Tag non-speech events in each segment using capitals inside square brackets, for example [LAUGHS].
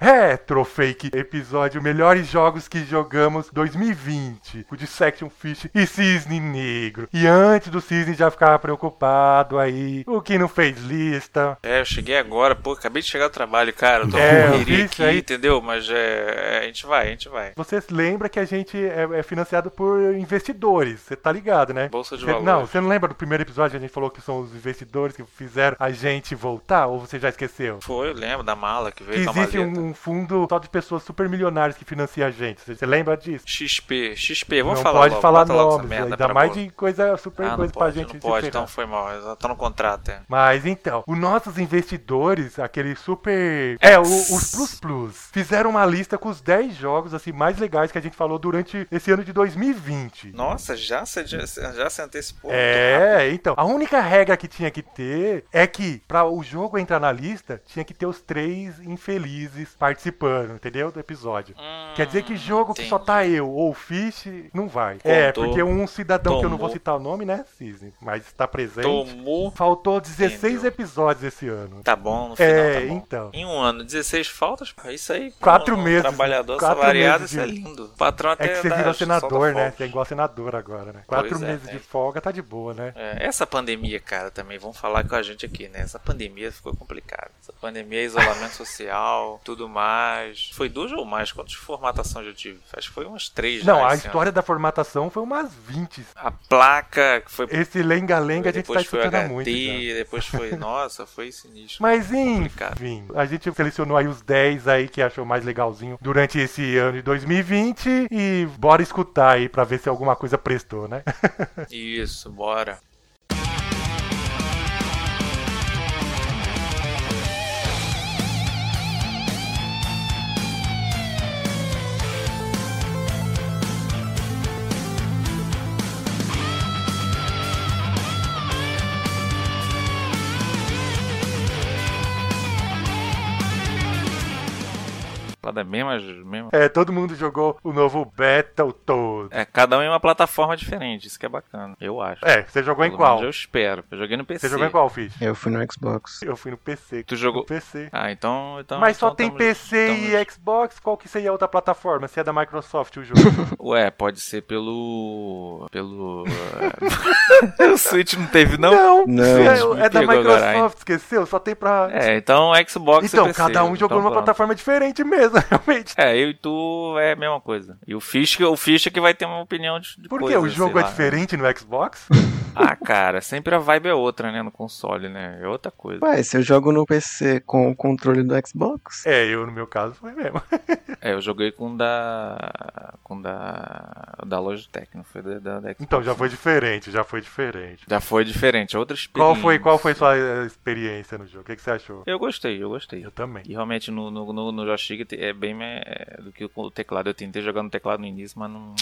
Retrofake episódio Melhores Jogos que Jogamos 2020 O de Section Fish e Cisne Negro E antes do Cisne já ficava preocupado aí O que não fez lista É, eu cheguei agora, pô, acabei de chegar do trabalho, cara. Eu tô É, correria aqui, aí. entendeu? Mas é, é, a gente vai, a gente vai. Você lembra que a gente é, é financiado por investidores Você tá ligado, né? Bolsa de Cê- valores. Não, você não lembra do primeiro episódio que a gente falou que são os investidores que fizeram a gente voltar? Ou você já esqueceu? Foi, eu lembro da mala que Que veio a existe um, um fundo só de pessoas super milionárias que financia a gente. Você lembra disso? XP, XP, vamos não falar pode logo, falar nomes, merda ainda pra mais boa. de coisa super Ah, coisa pra pode, gente não pode, então foi mal, tá no contrato, é. Mas então, os nossos investidores, aqueles super. É, o- os Plus Plus, fizeram uma lista com os 10 jogos assim mais legais que a gente falou durante esse ano de 2020. Nossa, já se, já, já se antecipou. É, então. A única regra que tinha que ter é que, pra o jogo entrar na lista, tinha que ter os três infelizes participando, entendeu? Do episódio. Hum, Quer dizer que jogo que só entendi. tá eu ou o Fish não vai. É, Contou. porque um cidadão que eu não vou Tomou. citar o nome, né, Cisne, mas está presente. Tomou. Faltou 16 Entendeu. episódios esse ano. Tá bom, no final É, tá bom. então. Em um ano, 16 faltas, isso aí. Quatro um meses, Trabalhador quatro assalariado, meses isso é de- lindo. O patrão até É que você virou senador, né? Você é igual senador agora, né? Quatro Pois é, meses né? de folga tá de boa, né? É, essa pandemia, cara, também, vamos falar com a gente aqui, né? Essa pandemia ficou complicada. Essa pandemia, isolamento [LAUGHS] social, tudo mais. Foi duas ou mais? Quantas formatações eu tive? Acho que foi umas três Não, a esse ano. história da formatação foi umas 20. A placa que foi... Esse lenga-lenga a gente tá escutando HD, muito. já. depois foi... [LAUGHS] Nossa, foi sinistro. Mas enfim, a gente selecionou aí os 10 aí que achou mais legalzinho durante esse ano de 2020 e bora escutar aí pra ver se alguma coisa prestou, né? [LAUGHS] Isso, bora. Mesma... É, todo mundo jogou o novo Battletoads. É, cada um em uma plataforma diferente, isso que é bacana, eu acho. É, você jogou em Pelo qual? menos Eu espero. Eu joguei no PC. Você jogou em qual, Fish? Eu fui no Xbox. Eu fui no PC. Tu jogou- No PC. Ah, então. então Mas só então tem tamo- PC tamo- e Xbox? Qual que seria a outra plataforma? Se é da Microsoft o jogo? [LAUGHS] [LAUGHS] Ué, pode ser pelo. pelo. é, [LAUGHS] o Switch não teve, não? Não, Não. é, é da Microsoft, agora, esqueceu? Só tem pra. É, então Xbox e então, cada um jogou então numa pronto. plataforma diferente mesmo, realmente. É, eu e tu é a mesma coisa. E o Fish, o Fish é que vai ter uma opinião de, de Por que? coisa, O jogo é lá. diferente no Xbox? [LAUGHS] Ah, cara, sempre a vibe é outra, né? No console, né? É outra coisa. Ué, se eu jogo no PC com o controle do Xbox, é, eu no meu caso foi mesmo. [LAUGHS] É, eu joguei com o da. com o da. da Logitech, não foi da, da, da Xbox. Então já foi diferente, já foi diferente. Já foi diferente, é outra Qual experiência. foi, qual foi sua eh, experiência no jogo? O que, que você achou? Eu gostei, eu gostei. Eu também. E realmente no, no, no, no joystick é bem é, do que o teclado. Eu tentei jogar no teclado no início, mas não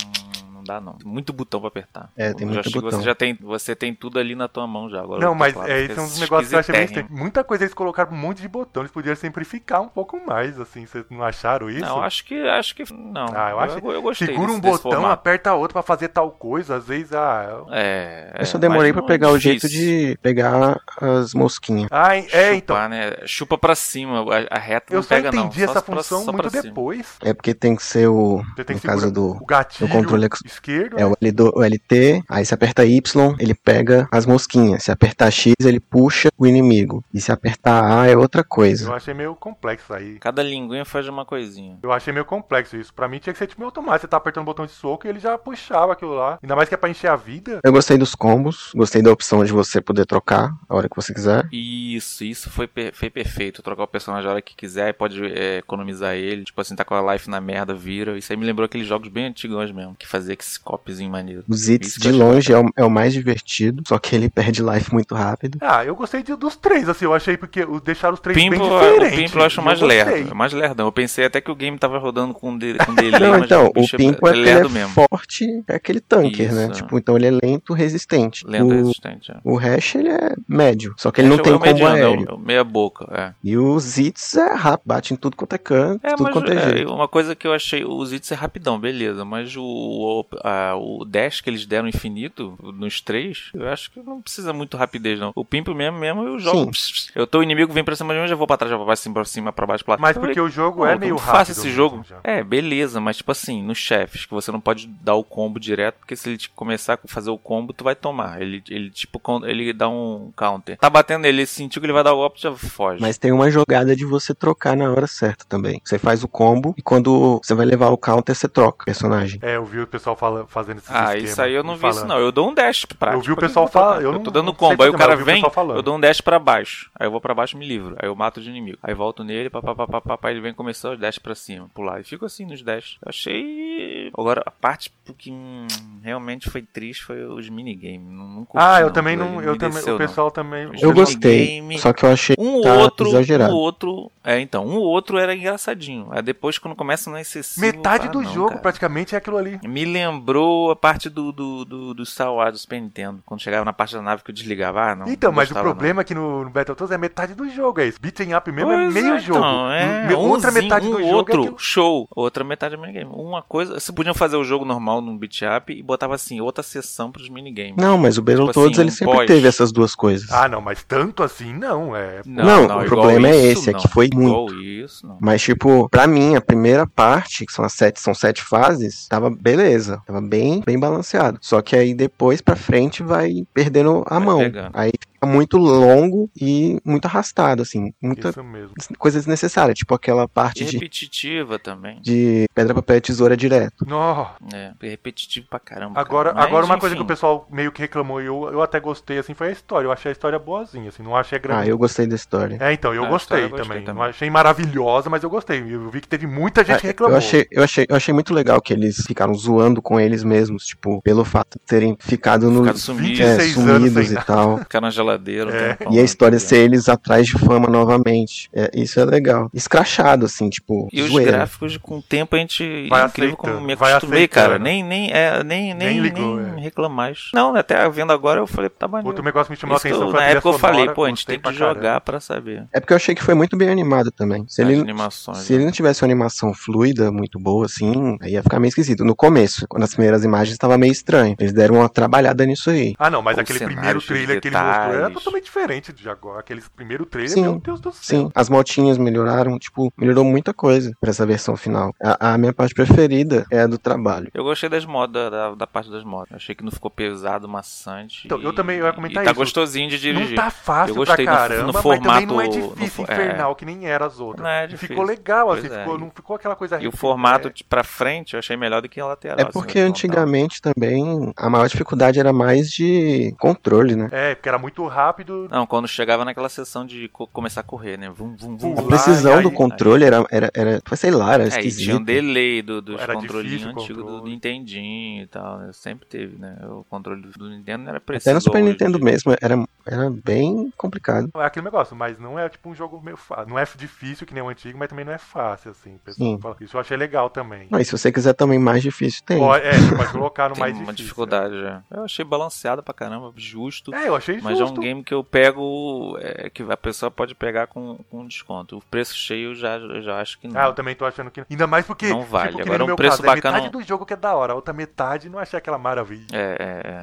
dá não. Muito botão pra apertar. É, tem muito botão. Você já tem, você tem tudo ali na tua mão já. Agora Não, o mas é, esse é um dos negócios que eu achei meio estranho. esquisitérrimo. Muita coisa eles colocaram um monte de botão, eles poderiam simplificar um pouco mais, assim, vocês não acharam isso? Não, acho que acho que não. Ah, eu acho eu, eu gostei. Segura desse- um desse botão, formato. aperta outro pra fazer tal coisa, às vezes, ah... É, eu só é, demorei pra pegar é o jeito de pegar as mosquinhas. Ah, é, Chupar, então, né? Chupa pra cima, a, a reta eu não só pega não. entendi Só essa pra- função muito pra cima. depois. É porque tem que ser o. Você tem no caso do. o gatilho do controle esquerdo, É né? o, L do, o LT, aí se aperta Y, ele pega as mosquinhas. Se apertar X, ele puxa o inimigo. E se apertar A é outra coisa. Eu achei meio complexo aí. Cada linguinha faz uma coisinha. Eu achei meio complexo isso. Pra mim tinha que ser tipo meio automático. Você tá apertando o botão de soco e ele já puxava aquilo lá. Ainda mais que é pra encher a vida. Eu gostei dos combos, gostei da opção de você poder trocar a hora que você quiser. Isso, isso foi, per- foi perfeito. Trocar o personagem a hora que quiser, pode é, economizar ele. Tipo assim, tá com a life na merda, vira. Isso aí me lembrou aqueles jogos bem antigos mesmo. Que fazia que esse copzinho maneiro. Os Isso de longe é o, é o mais divertido, só que ele [LAUGHS] perde life muito rápido. Ah, eu gostei de- dos três, assim, eu achei porque o- deixaram os três Pimple, bem o diferentes. Pimple eu acho mais gostei. lerdo. É mais lerdão. Eu pensei até que o game tava rodando com, de, com [LAUGHS] delay, Não, mas então, o bicho Pimple é ele lerdo é mesmo. forte, é aquele tanker, né? Isso. Tipo, então ele é lento, resistente. Lento o, resistente. é. o Hash, ele é médio, só que ele não Acho tem é o combo mediano, é o- aéreo. é o meia boca, é. E os hits é rápido, bate em tudo quanto é canto, É, tudo mas quanto é é, jeito. uma coisa que eu achei, os hits é rapidão, beleza, mas o, o, a- o dash que eles deram infinito nos três, eu acho que não precisa muito rapidez, não. O Pimple mesmo, mesmo eu jogo. Eu tô, o inimigo vem pra cima de mim, eu já vou pra trás, já vou pra cima, pra cima, pra baixo, pra lá. Mas Eu porque falei, o jogo Pô, é meio rápido. esse mesmo jogo. já. É, beleza, mas tipo assim, nos chefes, que você não pode dar o combo direto, porque se ele te começar a fazer o combo, tu vai tomar. Ele, ele tipo, ele dá um counter. Tá batendo ele, ele sentiu que ele vai dar o golpe, já foge. Mas tem uma jogada de você trocar na hora certa também. Você faz o combo e quando você vai levar o counter, você troca o personagem. É, eu vi o pessoal fala, fazendo esse Ah, isso aí eu não vi isso não. Eu dou um dash prático. Eu vi o pra pessoal falar- eu Eu não- tô dando não combo. Aí o cara vem, eu dou um dash pra baixo. Aí eu vou pra baixo e me livro. Aí eu mato os inimigos. Aí volto nele, papapá, ele vem começar os dash pra cima, pular. E fico assim nos dash. Eu achei. Agora, a parte que hum, realmente foi triste foi os minigames. Não, não curti, Ah, eu não. também não. Eu também. desceu, O não. pessoal também. Eu Eu Os gostei, só que eu achei Um tá outro, exagerado. um outro. É, então, um outro era engraçadinho. Aí depois, quando começa no excessivo. Metade ah, do não, jogo cara. praticamente é aquilo ali. Me lembrou a parte do, do, do, do Star Wars do Super Nintendo. Quando chegava na parte da nave que eu desligava. Ah, não. então, não mas o problema é que no, no Battletoads é metade do jogo, é isso. Beating up mesmo é Pois meio é, jogo. Então, é, Me- outra metade um do jogo outro é show, outra metade é minigame. Uma coisa, vocês podiam fazer o jogo normal num beat up e botava assim outra sessão pros minigames. Não, mas o Battletoads assim, ele um sempre pós. teve essas duas coisas. Ah, não, mas tanto assim não, é. Não, o igual problema é isso, esse, é não. que foi Igual isso, não. Mas, tipo, pra mim, a primeira parte, que são as sete, são sete fases, tava beleza. Tava bem, bem balanceado. Só que aí depois pra frente vai perdendo a Vai mão. pegando. Aí fica muito longo e muito arrastado, assim. Muita Isso mesmo. coisa desnecessária. Tipo aquela E parte de, repetitiva também. de pedra, papel e tesoura direto. Nó. É, repetitivo pra caramba. Agora, cara. Mas, agora uma coisa que o enfim. pessoal meio que reclamou e eu, eu até gostei, assim, foi a história. Eu achei a história boazinha, assim, não achei grande. Ah, eu gostei da história. É, então, eu Ah, gostei, eu gostei também. também. Não achei maravilhosa, mas eu gostei. Eu vi que teve muita gente que Ah, reclamou. Eu achei, eu, achei, eu achei muito legal que eles ficaram zoando com eles mesmos, tipo, pelo fato de terem ficado no. Ficado sumido. é, 26 anos sumidos sem e tal. Ficar na geladeira. Um É. E a história né? ser eles atrás de fama novamente. É, isso é legal. Escrachado, assim, tipo, E os zoeira. gráficos, com o tempo, a gente. Vai incrível como aceitando, me vai acostumei, cara. Nem, nem, é, nem, nem, Nem nem, ligou, é. reclamo mais. Não, até vendo agora eu falei, tá maneiro. Outro negócio me chamou a atenção eu- na época eu falei, pô, a gente tem que pra jogar caramba. pra saber. É porque eu achei que foi muito bem animado também. Se As ele, animações. se ele não tivesse uma animação fluida, muito boa, assim, aí ia ficar meio esquisito. No começo, quando as primeiras imagens estava meio estranho. Eles deram uma trabalhada nisso aí. Ah, não, mas Pô, aquele primeiro trailer que ele mostrou era detalhes. totalmente diferente de agora. Aquele primeiro trailer, Sim, meu Deus do céu. Sim, as motinhas melhoraram, tipo, melhorou muita coisa pra essa versão final. A, a minha parte preferida é a do trabalho. Eu gostei das modas, da, da, parte das motos. Achei que não ficou pesado, maçante. Então, e- eu também ia comentar e tá isso. gostosinho de dirigir. Não tá fácil Eu gostei pra no- caramba, no mas também não é formato- difícil no fo- infernal que nem era as outras. Não é difícil. ficou legal, assim, é. ficou, não ficou aquela coisa... E o rígida, formato é. de pra frente eu achei melhor do que a lateral. É assim, porque horizontal. antigamente também a maior dificuldade era mais de controle, né? É, porque era muito rápido. Não, quando chegava naquela sessão de co- começar a correr, né? Vum, vum, vum, A precisão aí- do controle era, era, era, sei lá, era É, esquisito. tinha um delay do, dos controlinhos antigos do controle. Nintendinho e tal, né? Sempre teve, né? O controle do, do Nintendo não era preciso. Até no Super hoje. Nintendo mesmo era, era bem complicado. É aquele negócio, mas não é tipo um jogo meio fácil. Não é difícil que nem o antigo, mas também não é fácil, assim. o pessoal Sim. fala. Isso eu achei legal também. Mas se você quiser também mais difícil, tem. Pode, é, você pode [LAUGHS] colocar no Tem mais uma difícil. dificuldade já. Eu achei balanceado pra caramba, justo. É, eu achei Mas é um justo. game que eu pego, é, que a pessoa pode pegar com, com desconto. O preço cheio já, eu já acho que não. Ah, eu também tô achando que. Ainda mais porque. Não vale. Tipo, Agora um meu preço caso, é bacana- metade do jogo que é da hora, a outra metade não achei aquela maravilha. É,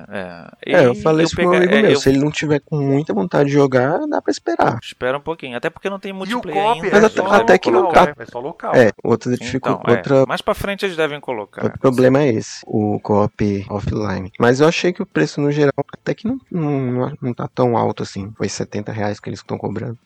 é, é. É, eu E falei isso pro meu pegar- amigo é, meu. eu Se ele não tiver com muita vontade de jogar, dá pra esperar. Espera um pouquinho. Até porque não tem E o multiplayer ainda. é Mas só até- até que local, não tá. né? É só local. É, outra dificuldade. Então, é. outra, Mais pra frente eles devem colocar. outro problema é esse, o co-op offline. Mas eu achei que o preço no geral até que não, não, não tá tão alto assim. Foi 70 reais que eles estão cobrando.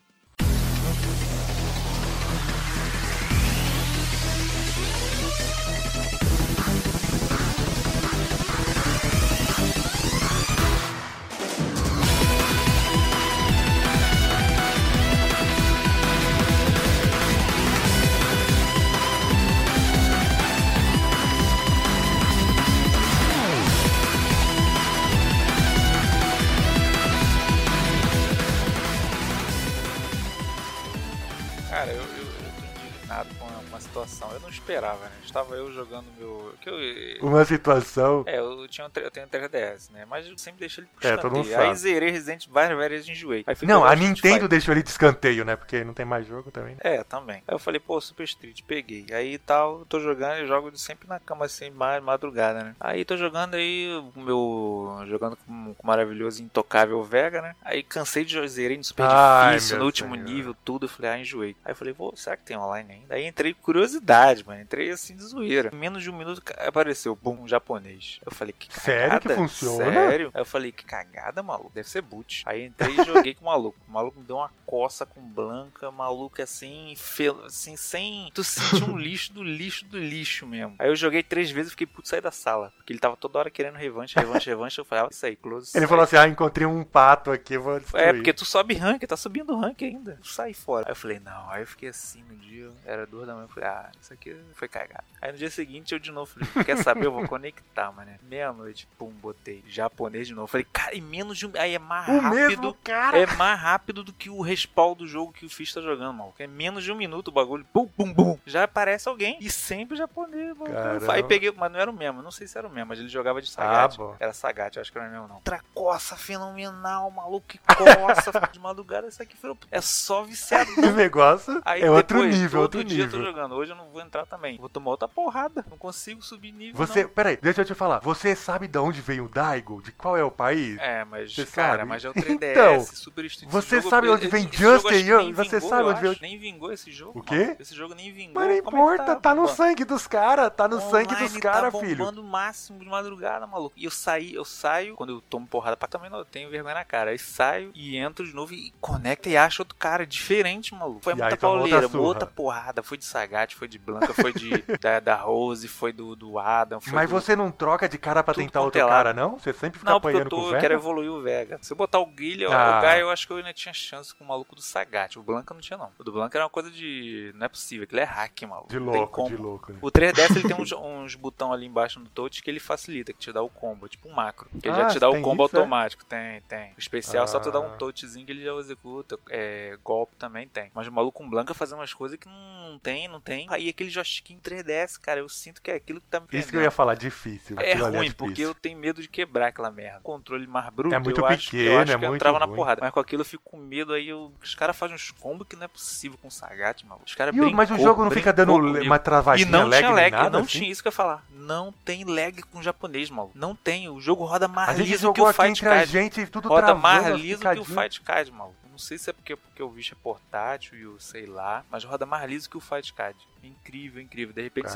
Eu, Uma situação. é, eu, tinha um, eu tenho um 3DS, né? Mas eu sempre deixo ele pro É, todo mundo escanteio. Aí zerei Resident várias vezes enjoei. Aí fui Não, a Nintendo Fighter. deixou ele de escanteio, né? Porque não tem mais jogo também. né? É, também. Aí eu falei, pô, Super Street, peguei. Aí tal, eu tô jogando, eu jogo sempre na cama assim, ma- madrugada, né? Aí tô jogando aí, o meu. jogando com, com o maravilhoso Intocável Vega, né? Aí cansei de jogar, zerei no super Ai, difícil, no último senhor. nível, tudo. Eu falei, ah, enjoei. Aí eu falei, pô, será que tem online ainda? Aí entrei curiosidade, mano. Entrei assim de zoeira. Em menos de um minuto apareceu, bum, um japonês. Eu falei, que cagada. Sério que funciona? Sério? Aí eu falei, que cagada, maluco. Deve ser boot. Aí entrei e joguei com o maluco. O maluco me deu uma coça com Blanca, maluco assim, fe... assim, sem. Tu sentiu um lixo do lixo do lixo mesmo. Aí eu joguei três vezes e fiquei puto sair da sala. Porque ele tava toda hora querendo revanche, revanche, revanche. Eu falei, ah, isso aí, close. Ele sai. falou assim: ah, encontrei um pato aqui, vou destruir. É, porque tu sobe rank, tá subindo rank ainda. Sai fora. Aí eu falei, não. Aí eu fiquei assim no dia, era duas da manhã. Eu falei, ah, isso aqui foi cagado. Aí no dia seguinte eu de novo falei, quer saber? Eu vou conectar, mano. Meia-noite, pum, botei. Japonês de novo. Falei, cara, em menos de um. Aí é mais O rápido. mesmo cara. É mais rápido do que o respawn do jogo que o Fish tá jogando, mano. É menos de um minuto o bagulho. Bum, bum, bum. Já aparece alguém. E sempre japonês, mano. Aí peguei, mas não era o mesmo. Não sei se era o mesmo, mas ele jogava de Ah, Sagat. bom. era Sagat, eu acho que não era o mesmo, não. Outra coça fenomenal, maluco. Que coça. [LAUGHS] de madrugada, isso aqui foi. É só viciado. [LAUGHS] Esse negócio Aí é outro depois, nível, todo outro dia eu tô nível. jogando. Hoje eu não vou entrar também. Vou tomar outra porrada. Não consigo subir nível. Você. Peraí, deixa eu te falar. Você sabe de onde veio o Daigo? De qual é o país? É, mas, Você cara, sabe? mas é o 3DS, Então, Super Street. você jogo, sabe onde vem esse jogo Just acho que and nem You? Você vingou, sabe eu onde veio-. Nem vingou esse jogo. O quê? mano. Esse jogo nem vingou. Mas não é importa, tá no mano? sangue dos caras, tá no sangue Online dos caras, tá filho. bombando o máximo de madrugada, maluco. E eu saí, eu saio, quando eu tomo porrada pra também não, eu tenho vergonha na cara. Aí saio e entro de novo e conecta e acho outro cara diferente, maluco. Foi E muita outra pauleira, surra. outra porrada. Foi de Sagat, foi de Blanca, foi de [LAUGHS] da, da Rose, foi do, do Adam. Foi Mas você não troca de cara pra Tudo tentar outro é cara, não? Você sempre fica Não, porque eu, apanhando com tô, o eu velho? quero evoluir o Vega. Se eu botar o Guilherme, Ah. o Gaio, eu acho que eu ainda tinha chance com o maluco do Sagat. O Blanca não tinha, não. O do Blanca era uma coisa de. Não é possível, aquilo é hack, maluco. De louco, de louco. né? O 3DS ele tem uns, uns botão ali embaixo no touch que ele facilita, que te dá o combo, tipo um macro. Que ele Ah, já te dá o combo isso, é? automático. Tem, tem. O especial só tu dá Ah. um touchzinho que ele já executa. É, golpe também tem. Mas o maluco com Blanca faz umas coisas que não, tem, não tem. Aí aquele joystick em 3DS, cara, eu sinto que é aquilo que tá me Isso que eu ia falar, difícil. É ali ruim, difícil. porque eu tenho medo de quebrar aquela merda. Controle mais bruto, É muito eu acho, que- eu pequeno, acho é que eu muito entrava na ruim. porrada. Mas com aquilo eu fico com medo, aí eu- os caras fazem uns combos que não é possível com o Sagat, mano. Os caras E o- mas o jogo não fica dando comigo. uma E travadinha não lag tinha lag, nada, não assim? tinha isso que eu ia falar. Não tem lag com japonês, maluco. Não tem. O jogo roda mais A gente liso que jogou o aqui Fight entre a Card. gente e tudo Roda travando. mais as liso que o. Fight Card. Não sei se é porque, porque o bicho é portátil e o sei lá, mas roda mais liso que o Fight Card. Incrível, incrível. De repente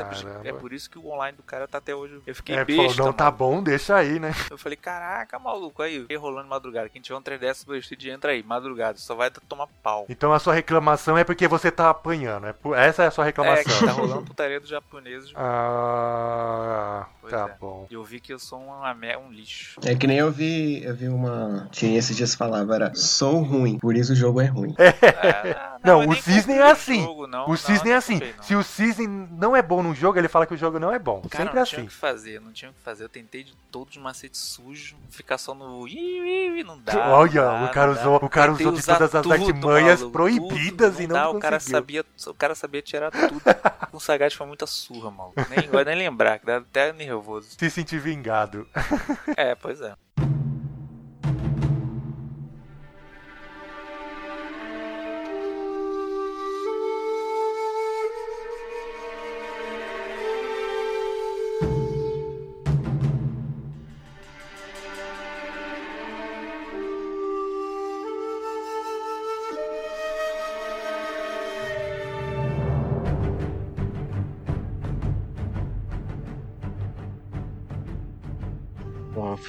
é por isso que o online do cara tá até hoje. Eu fiquei É, besta. falou, não, tá bom, deixa aí, né? Eu falei, caraca, maluco, aí, fiquei rolando madrugada. Quem tiver um 3DS Super Street, entra aí, madrugada, só vai tomar pau. Então a sua reclamação é porque você tá apanhando. É por- Essa é a sua É, reclamação. que tá rolando putaria dos japoneses. Ah, Pois tá é. bom. E eu vi que eu sou uma, um lixo. É que nem eu vi, eu vi uma. Tinha esses dias falava, era sou ruim, por isso o jogo é ruim. [LAUGHS] Ah, Não, mas o Cisne é assim. jogo, não. O Não, Cisne é não assim. comprei, não. Se o Cisne não é bom num jogo, ele fala que o jogo não é bom. Cara, Sempre não tinha o assim. que fazer, não tinha o que fazer. Eu tentei de todos os macetes sujos, ficar só no não dá. não Olha, dá, o cara não usou, o cara usou de todas as artimanhas proibidas tudo, e não dá, conseguiu. o cara sabia, o cara sabia tirar tudo. Com o Sagat foi muita surra, maluco. Nem, vai [LAUGHS] nem lembrar, que dá até nervoso. Se sentir vingado. É, pois é.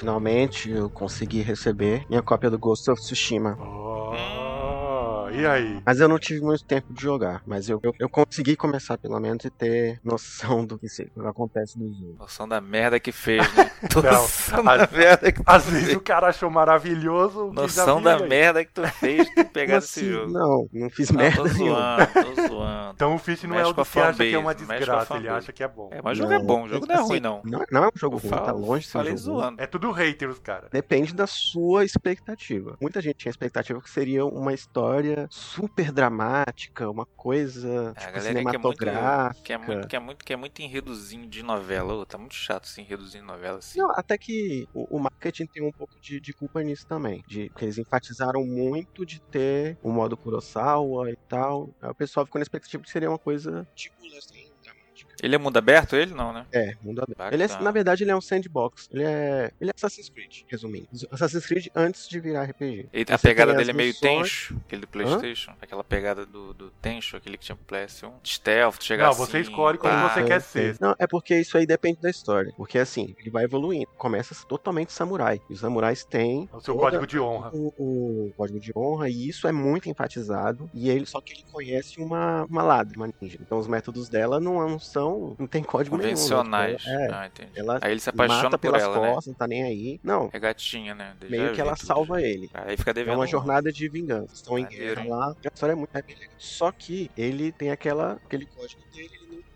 Finalmente eu consegui receber minha cópia do Ghost of Tsushima. E aí? Mas eu não tive muito tempo de jogar. Mas eu, eu, eu consegui começar pelo menos e ter noção do que se- acontece no jogo. Noção da merda que fez, né? [LAUGHS] Noção a- da merda que tu Às vezes fez. o cara achou maravilhoso. o que já Noção da aí. merda que tu fez de [LAUGHS] pegar esse assim? jogo. Não, não fiz Não, merda tô nenhuma. zoando, tô zoando. Então o Fish não Mexe é o que acha que é uma fanbase, desgraça, ele fanbase. acha que é bom. É, mas o jogo é bom, o jogo não é Assim, ruim, não. Não, não é um jogo Eu ruim, falo- tá longe de ser zoando. É tudo hater os caras. Depende da sua expectativa. Muita gente tinha expectativa que seria uma história super dramática, uma coisa É, tipo, a galera aí que é muito, cinematográfica. que é muito, que é muito, que é muito enredozinho de novela. Ô, tá muito chato esse enredozinho de novela assim. Não, até que o, o marketing tem um pouco de, de culpa nisso também. De que eles enfatizaram muito de ter o modo Kurosawa e tal. Aí o pessoal ficou na expectativa de que seria uma coisa tipo assim, dramática. Ele é mundo aberto, ele não, né? É, mundo aberto. Bacana. Ele é, na verdade, ele é um sandbox. Ele é. Ele é Assassin's Creed, resumindo. Assassin's Creed antes de virar RPG. E a pegada dele é meio tenso, aquele do Playstation. Aquela pegada do, do tenso, aquele que tinha pro PlayStation. De stealth, chegar Não, assim. você escolhe como você quer ser. Não, é porque isso aí depende da história. Porque assim, ele vai evoluindo. Começa totalmente samurai. E os samurais têm. É o seu toda- código de honra. O, o código de honra, e isso é muito enfatizado. E ele só que ele conhece uma, uma ladra, uma ninja. Então os métodos dela não, não são. não tem código Convencionais. nenhum. né? É, Ah, ela Aí ele se apaixona mata por pelas ela, né? costas, não tá nem aí. Não, É gatinha, né? Já meio que ela salva já. ele. Aí fica É devendo. uma um- jornada de vingança. Estão em guerra lá. A história é muito é. Só que ele tem aquela, aquele código dele,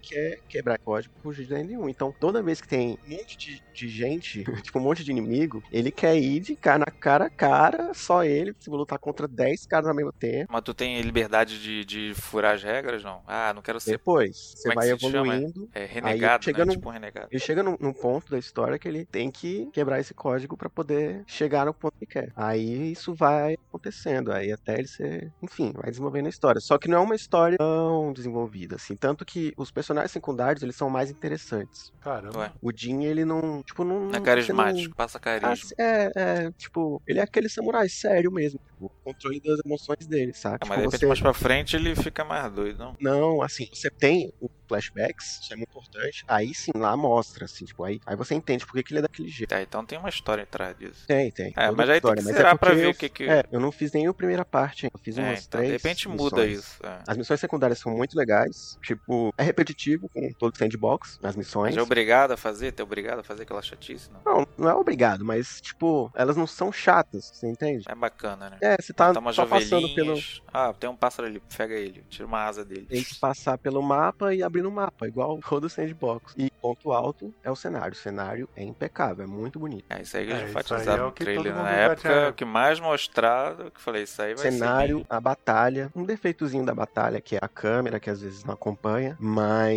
quer quebrar código por jeito nenhum. Então, toda vez que tem um monte de, de gente, [LAUGHS] tipo um monte de inimigo, ele quer ir de cara na cara a cara, só ele, se lutar contra 10 caras ao mesmo tempo. Mas tu tem liberdade de, de furar as regras, não? Ah, não quero ser. Depois, você Como é que vai evoluindo. É renegado, chega né? num- Tipo um renegado. Ele chega num, num ponto da história que ele tem que quebrar esse código pra poder chegar no ponto que quer. Aí isso vai acontecendo, aí até ele ser, enfim, vai desenvolvendo a história. Só que não é uma história tão desenvolvida assim, tanto que os personagens secundários eles são mais interessantes. Caramba. Ué, O Jin ele não, tipo, não, é carismático, passa não- carisma. Ah, é, é, tipo, ele é aquele samurai sério mesmo, tipo, o controle das emoções dele, sabe? Tipo, mas de repente você- mais pra frente ele fica mais doido, não? não, assim, você tem o flashbacks, isso é muito importante. Aí sim, lá mostra, assim, tipo, aí, aí você entende por que, que ele é daquele jeito. Tá, então tem uma história atrás disso. Tem, tem. É, mas a aí tem história, que mas zerar é pra ver eu- o que que- É, eu não fiz nem a primeira parte, hein. eu fiz É, umas então, três. de repente muda missões. isso. é. As missões secundárias são muito legais. Tipo, é repetitivo com todo sandbox, as missões. Mas é obrigado a fazer? Tem obrigado a fazer aquela chatice? Não. Não, não é obrigado, mas, tipo, elas não são chatas, você entende? É bacana, né? É, você tá Tá só passando pelo. Ah, tem um pássaro ali, pega ele, tira uma asa dele. Tem que passar pelo mapa e abrir no mapa, igual [LAUGHS] todo sandbox. E ponto alto é o cenário. O cenário é impecável, é muito bonito. É, isso aí que É, eles aí enfatizaram é o no que trailer todo na época. O que mais mostrado, que falei, isso aí vai cenário, ser. a batalha, um defeitozinho da batalha que é a câmera, que às vezes não acompanha, mas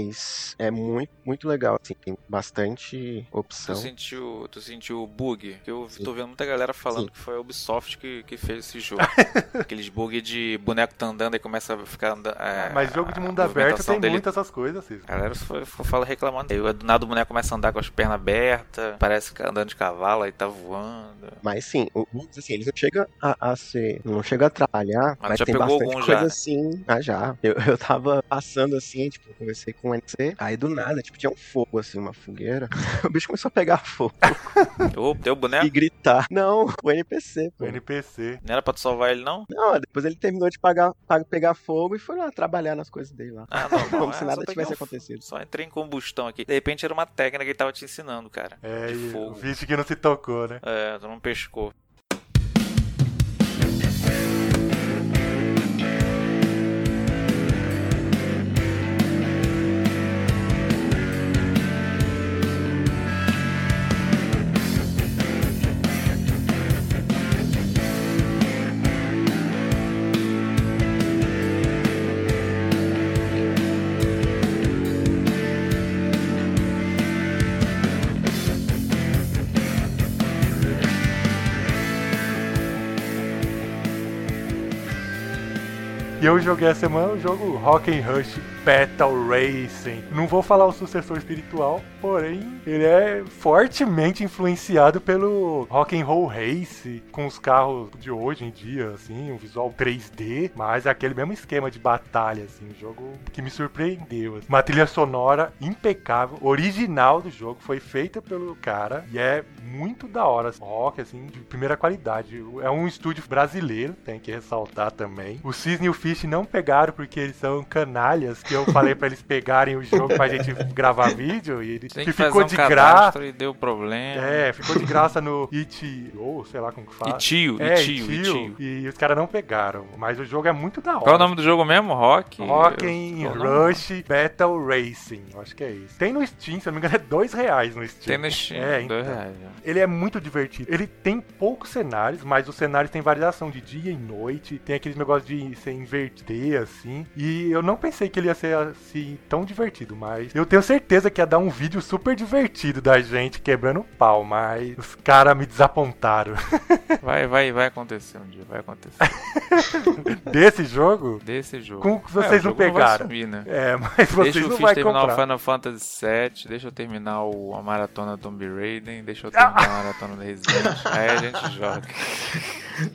é muito, muito legal, assim, tem bastante Tu opção. sentiu, tu sentiu o bug? Que eu Sim. tô vendo muita galera falando Sim. que foi a Ubisoft que, que fez esse jogo. [LAUGHS] Aqueles bug de boneco tá andando e começa a ficar andando. É, Mas jogo de mundo aberto tem dele muitas essas coisas, Cisco. A galera foi, foi, fala reclamando. Aí do nada o boneco começa a andar com as pernas abertas, parece que tá andando de cavalo aí tá voando. Mas sim, o, assim, eles não chegam a, a ser. Não chegam a atrapalhar, Mas mas, já tem pegou bastante algum coisa já? assim. Ah, já. Eu, eu tava passando assim, tipo, conversei com o NC, aí do nada, tipo, tinha um fogo assim, uma fogueira. [LAUGHS] o bicho começou a pegar fogo [LAUGHS] Ô, teu boneco? e gritar. Não, o NPC, pô. O NPC. Não era pra tu salvar ele, não? Não, depois ele terminou de pagar, pa- pegar fogo e foi lá trabalhar nas coisas dele lá. Ah, não, [LAUGHS] Como se é, nada só peguei tivesse um- acontecido. Só entrei em combustão aqui. De repente era uma técnica que ele tava te ensinando, cara. É, de e fogo. o bicho que não se tocou, né? É, tu não pescou. Eu joguei essa semana o jogo Rock and Rush Battle Racing. Não vou falar o sucessor espiritual, porém ele é fortemente influenciado pelo Rock and Roll Race, com os carros de hoje em dia, assim, um visual 3D, mas aquele mesmo esquema de batalha, assim, um jogo que me surpreendeu. assim. Uma trilha sonora impecável, original do jogo, foi feita pelo cara e é muito da hora, assim, rock, assim, de primeira qualidade. É um estúdio brasileiro, tem que ressaltar também. O Cisne e o Fish não pegaram porque eles são canalhas, que eu falei pra eles pegarem o jogo pra gente gravar vídeo e ele que ficou um de graça. e deu problema. É, ficou de graça no It, ou sei lá como que fala. E tio, é, e tio, e tio. E os caras não pegaram, mas o jogo é muito da hora. Qual é o nome do jogo mesmo? Rock? Rock eu não- Rush Battle Racing, acho que é isso. Tem no Steam, se eu não me engano, é dois reais no Steam. Tem no Steam, É, dois então. reais. já. Ele é muito divertido. Ele tem poucos cenários, mas os cenários têm variação de dia e noite. Tem aquele negócio de se inverter, assim. E eu não pensei que ele ia ser assim tão divertido, mas eu tenho certeza que ia dar um vídeo super divertido da gente quebrando pau, mas os caras me desapontaram. [LAUGHS] Vai, vai, vai acontecer um dia, vai acontecer. [LAUGHS] Desse jogo, Desse jogo. que É, vocês o não pegaram? sumir, né? É, mas vocês Deixa não vai terminar comprar. o Final Fantasy VII, deixa eu terminar o, a maratona Tomb Raider, deixa eu [LAUGHS] terminar a maratona do Resident. Aí a gente joga.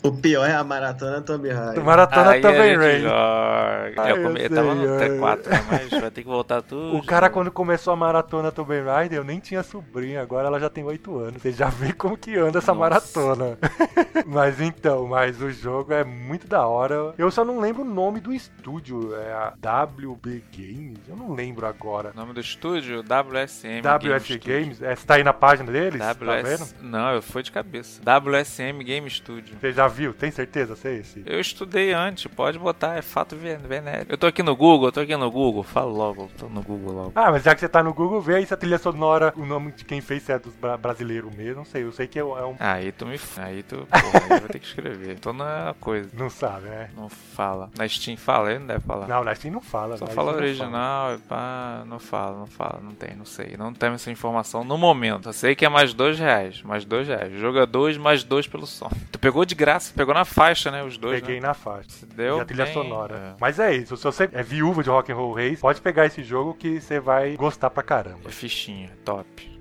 O pior é a maratona Tomb Raider. Maratona Aí joga. Ai, eu, come- eu eu tava sei, no ai. T4, né, mas vai ter que voltar tudo. O cara, novo. quando começou a maratona Tomb Raider, eu nem tinha sobrinha, agora ela já tem 8 anos. Você já vê como que anda essa Nossa. maratona. [LAUGHS] mas então, mas o jogo é muito da hora. Eu só não lembro o nome do estúdio. É a WB Games? Eu não lembro agora. O nome do estúdio? WSM WS Game Games? É, você tá aí na página deles? Tá vendo? WS... Não, eu fui de cabeça. WSM Game Studio. Você já viu? Tem certeza? Você é esse? Eu estudei antes, pode botar, é fato ven- venéreo. Eu tô aqui no Google, eu tô aqui no Google, fala logo, tô no Google logo. Ah, mas já que você tá no Google, vê aí se a trilha sonora, o nome de quem fez se é dos bra brasileiros mesmo. Não sei, eu sei que é um. é um- Aí tu me. Aí tu. [LAUGHS] Porra, aí vai ter que escrever. Tô na coisa. Não sabe, né? Não fala. Na Steam fala, ele não deve falar. Não, na Steam não fala. Só fala não original e pá, não fala, não fala, não tem, não sei. Não tem essa informação no momento. Eu sei que é mais dois reais, mais dois reais. Joga dois, mais dois pelo som. [LAUGHS] Tu pegou de graça, pegou na faixa, né? Os dois. Peguei né? na faixa. Deu e a trilha bem, sonora. é. Mas é isso, se você é viúva de Rock and Roll Race, pode pegar esse jogo que você vai gostar pra caramba. É fichinha, top.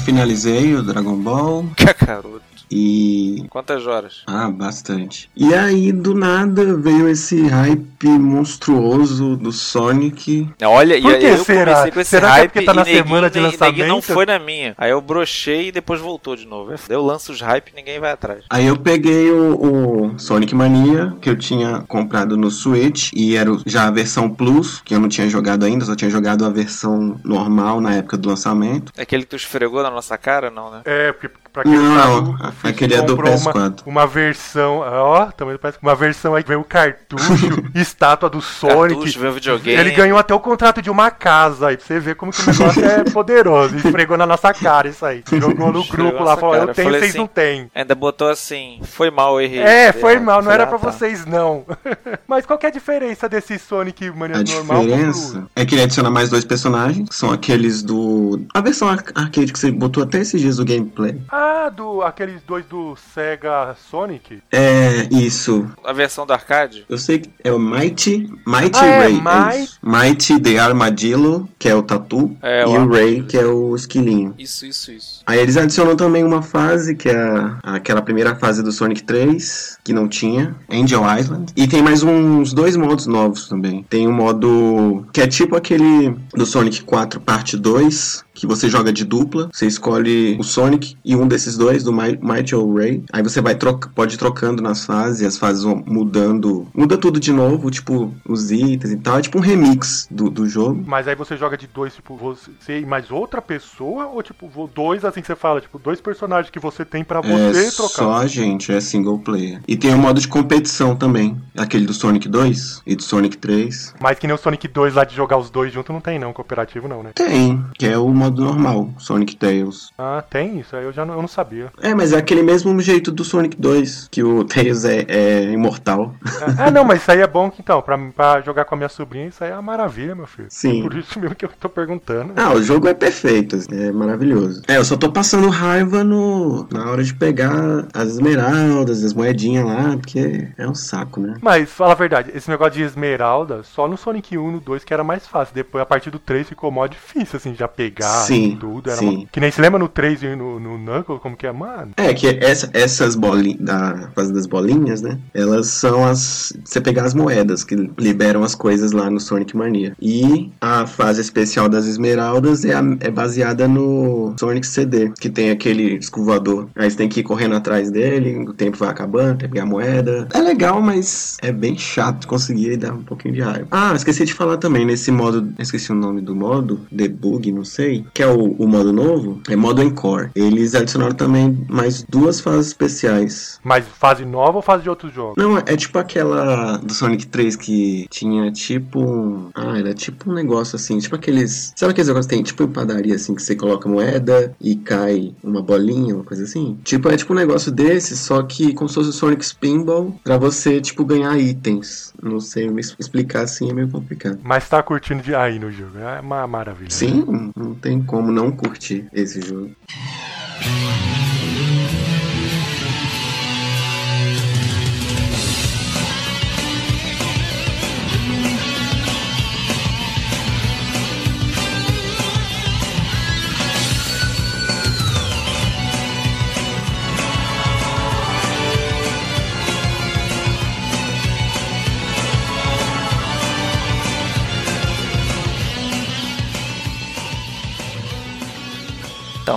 Finalizei o Dragon Ball Cacaroto. E. Quantas horas? Ah, bastante. E aí, do nada, veio esse hype monstruoso do Sonic. Olha, e Por aí que eu será? comecei com esse Será que é hype porque tá na e neguinho semana de neguinho não lançamento? foi na minha. Aí eu brochei e depois voltou de novo. Eu lanço os hype e ninguém vai atrás. Aí eu peguei o, o Sonic Mania, que eu tinha comprado no Switch, e era já a versão Plus, que eu não tinha jogado ainda, só tinha jogado a versão normal na época do lançamento. Aquele que tu esfregou na nossa cara, não, né? É, porque pra quem Não, sabe, aquele é do comprou PS4. Uma, uma versão, ó, também parece uma versão aí que veio o cartucho, [LAUGHS] estátua do Sonic. Cartucho, veio videogame. Ele ganhou até o contrato de uma casa aí, pra você ver como que o negócio é [LAUGHS] poderoso. Esfregou na nossa cara isso aí. Jogou no grupo lá, falou, cara. eu tenho, vocês assim, não têm. Ainda botou assim, foi mal, errei. É, foi ah, mal, não era pra ah, tá. vocês não. [LAUGHS] Mas qual que é a diferença desse Sonic Mania A normal diferença é que ele adiciona mais dois personagens, que são aqueles do. A versão ar- arcade que você botou até esses dias do gameplay. pro... Ah, do, aqueles dois do Sega Sonic? É, isso. A versão do arcade? Eu sei que é o Mighty. Mighty Ah, é, Ray. Might- isso. Mighty the Armadillo, que é o tatu. É, e o o. Ray, que é o esquilinho. Isso, isso, isso. Aí eles adicionam também uma fase, que é a- aquela primeira fase do Sonic 3, que não tinha, Angel Island. E tem mais uns dois modos novos também. Tem um modo que é tipo aquele do Sonic 4 parte 2, que você joga de dupla. Você escolhe o Sonic e um desses dois, do Mi- Might ou Ray. Aí você vai troca, pode ir trocando nas fases, as fases vão mudando. Muda tudo de novo, tipo, os itens e tal. É tipo um remix do, do jogo. Mas aí você joga de dois, tipo, você e mais outra pessoa? Ou tipo, dois, assim que você fala, tipo, dois personagens que você tem pra você é trocar? só a gente, é single player. E tem o modo de competição também. Aquele do Sonic 2 e do Sonic 3. Mas que nem o Sonic 2 lá de jogar os dois juntos não tem não, cooperativo não, né? Tem, que é o modo normal, Sonic Tails. Ah, tem isso, aí eu já não, eu não sabia. É, mas é aquele mesmo jeito do Sonic 2, que o Tails é, é imortal. ah, não, mas isso aí é bom que então, pra, pra jogar com a minha sobrinha, isso aí é uma maravilha, meu filho. Sim. Por isso mesmo que eu tô perguntando. Ah, o jogo é perfeito, é maravilhoso. É, eu só tô passando raiva no na hora de pegar as esmeraldas, as moedinhas lá, porque é um saco, né? Mas, fala a verdade, esse negócio de esmeralda, só no Sonic 1 no 2 que era mais fácil. Depois, a partir do 3, ficou mó difícil, assim, já pegar. Sim, tudo. Era sim. uma- Que nem se lembra no 3 e no, no Knuckles, como que é, mano? É, que essa- essas bolinhas, da fase das bolinhas, né? Elas são as. Você pegar as moedas que liberam as coisas lá no Sonic Mania. E a fase especial das esmeraldas é, a- é baseada no Sonic CD, que tem aquele escovador. Aí você tem que ir correndo atrás dele, o tempo vai acabando, tem que pegar a moeda. É legal, mas é bem chato de conseguir dá um pouquinho de raiva. Ah, esqueci de falar também, nesse modo. Esqueci o nome do modo, debug, não sei. Que é o, o modo novo, é modo Encore. Eles adicionaram também mais duas fases especiais. Mas fase nova ou fase de outros jogos? Não, é tipo aquela do Sonic 3 que tinha tipo um. Ah, era tipo um negócio assim, tipo aqueles. Sabe aqueles negócios que tem tipo em padaria assim que você coloca moeda e cai uma bolinha, uma coisa assim? Tipo, é tipo um negócio desse, só que como se fosse o Sonic Spinball pra você, tipo, ganhar itens. Não sei me explicar assim, é meio complicado. Mas tá curtindo de aí no jogo. É uma maravilha. né? Sim, não tem como não curtir esse jogo.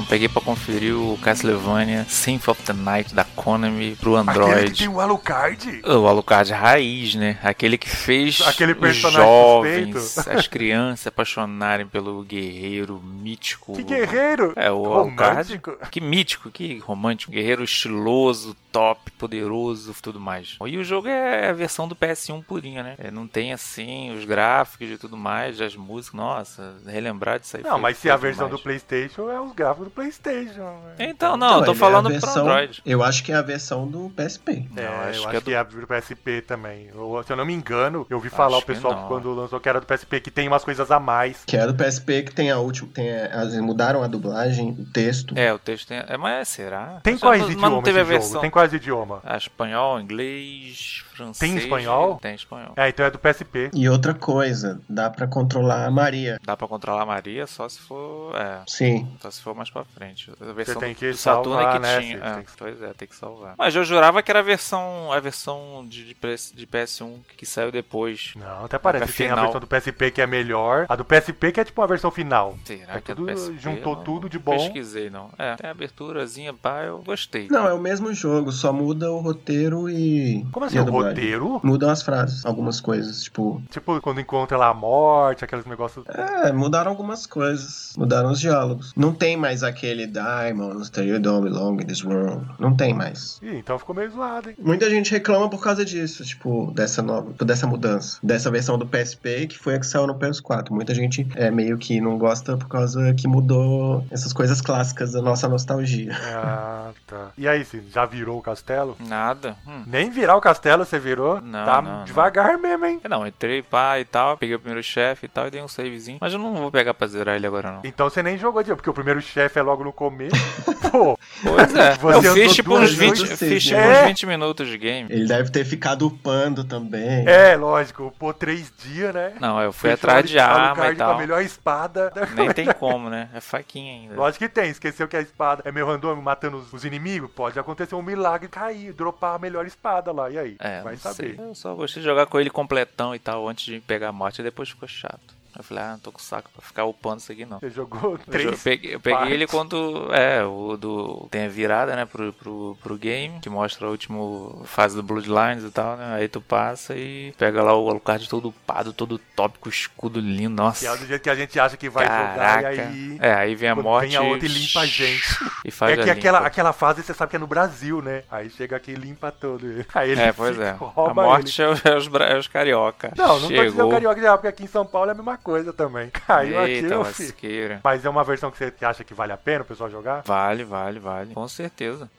Peguei pra conferir o Castlevania Symphony of the Night da Konami pro Aquele que Android. tem o Alucard. O Alucard raiz, né? Aquele que fez Aquele os jovens, suspeito. as crianças se apaixonarem pelo guerreiro mítico. Que guerreiro. É, o Alucard. Romântico. Que mítico, que romântico. Guerreiro estiloso, top, poderoso, tudo mais. E o jogo é a versão do PS1 purinha, né? É, não tem assim os gráficos e tudo mais, as músicas. Nossa, relembrar disso aí. Não, foi- mas se a versão do. PlayStation é os gráficos do PlayStation. né? Então, não, eu tô é falando pro versão- Android. Eu acho que é a versão do PSP. É, Não, eu acho acho que é que do- é do PSP também. Eu- se eu não me engano, eu ouvi falar Acho o que pessoal quando lançou que era do PSP, que tem umas coisas a mais. Que é do PSP que tem a última. Tem a, mudaram a dublagem, o texto. É, o texto tem. É, mas será? Tem quais não- mas idiomas não teve a versão. Tem quais idiomas? Ah, espanhol, inglês, francês. espanhol? Tem espanhol. É, então é do PSP. E outra coisa, dá pra controlar a Maria. Dá pra controlar a Maria só se for. É. Sim. Só se for mais pra frente. A versão tem do- que do Saturno é salvar, que né, tinha. É, Tem que- Pois é, tem que salvar. Mas eu jurava que era a versão, a versão de, de, PS, de PS1 que saiu depois. Não, até parece que tem a versão do PSP que é melhor. A do PSP que é tipo uma versão final. Será É que é tudo- do PSP? juntou Não tudo de bom. Pesquisei, não. É, tem a aberturazinha, pá, eu gostei. Não, é o mesmo jogo, só muda o roteiro e. Como assim, e a o. roteiro? Mudam as frases, algumas coisas, tipo. Tipo, quando encontra lá a morte, aqueles negócios. É, mudaram algumas coisas. Mudaram os diálogos. Não tem mais aquele Diamonds, that you don't belong in this world. Não tem mais. Ih, então ficou meio zoado, hein? Muita gente reclama por causa disso, tipo, dessa nova, dessa mudança. Dessa versão do PSP que foi a que saiu no PS4. Muita gente é meio que não gosta por causa que mudou essas coisas clássicas da nossa nostalgia. Ah, tá. E aí, já virou o castelo? Nada. Hum. Nem virar o castelo você virou? Não, tá não, devagar mesmo, hein? Não, entrei, pá e tal, peguei o primeiro chefe e tal, e dei um savezinho. Mas eu não vou pegar pra zerar ele agora, não. Então você nem jogou de porque o primeiro chefe é logo no começo. [LAUGHS] Pô, Pois é, [LAUGHS] Você eu fiz tipo uns 20, vezes, fiz tipo né? uns 20 minutos de game. Ele deve ter ficado upando também. é, lógico, pô, três dias, né? Não, eu fui Fechou atrás de ali, arma e com a tal. melhor espada. [LAUGHS] Nem tem como, né? É faquinha ainda. Lógico que tem, esqueceu que a espada é meio random matando os, os inimigos. Pode acontecer um milagre cair, dropar a melhor espada lá. E aí? É, Vai saber. sei. Eu só gostei de jogar com ele completão e tal, antes de pegar a morte, e depois ficou chato. Eu falei, ah, não tô com saco pra ficar upando isso aqui não. Você jogou Eu três. jo- peguei, eu peguei ele quando. É, o do. Tem a virada, né, pro, pro, pro game, que mostra a última fase do Bloodlines e tal, né? Aí tu passa e pega lá o Alucard todo upado, todo top, com o escudo lindo, nossa. Que é do jeito que a gente acha que vai Caraca. jogar. E aí. É, aí vem a morte. Vem a outra e limpa a gente. [LAUGHS] E faz é que limpa. aquela, aquela fase você sabe que é no Brasil, né? Aí chega aqui e limpa todo. Aí ele É, pois fica- é. [LAUGHS] A morte ele. é os, é os, é os carioca. Não, não tô dizendo Chegou. carioca porque aqui em São Paulo é a mesma coisa também. [LAUGHS] Caiu aqui, Eita, eu fico. lasqueira. Mas é uma versão que você acha que vale a pena o pessoal jogar? Vale, vale, vale. Com certeza.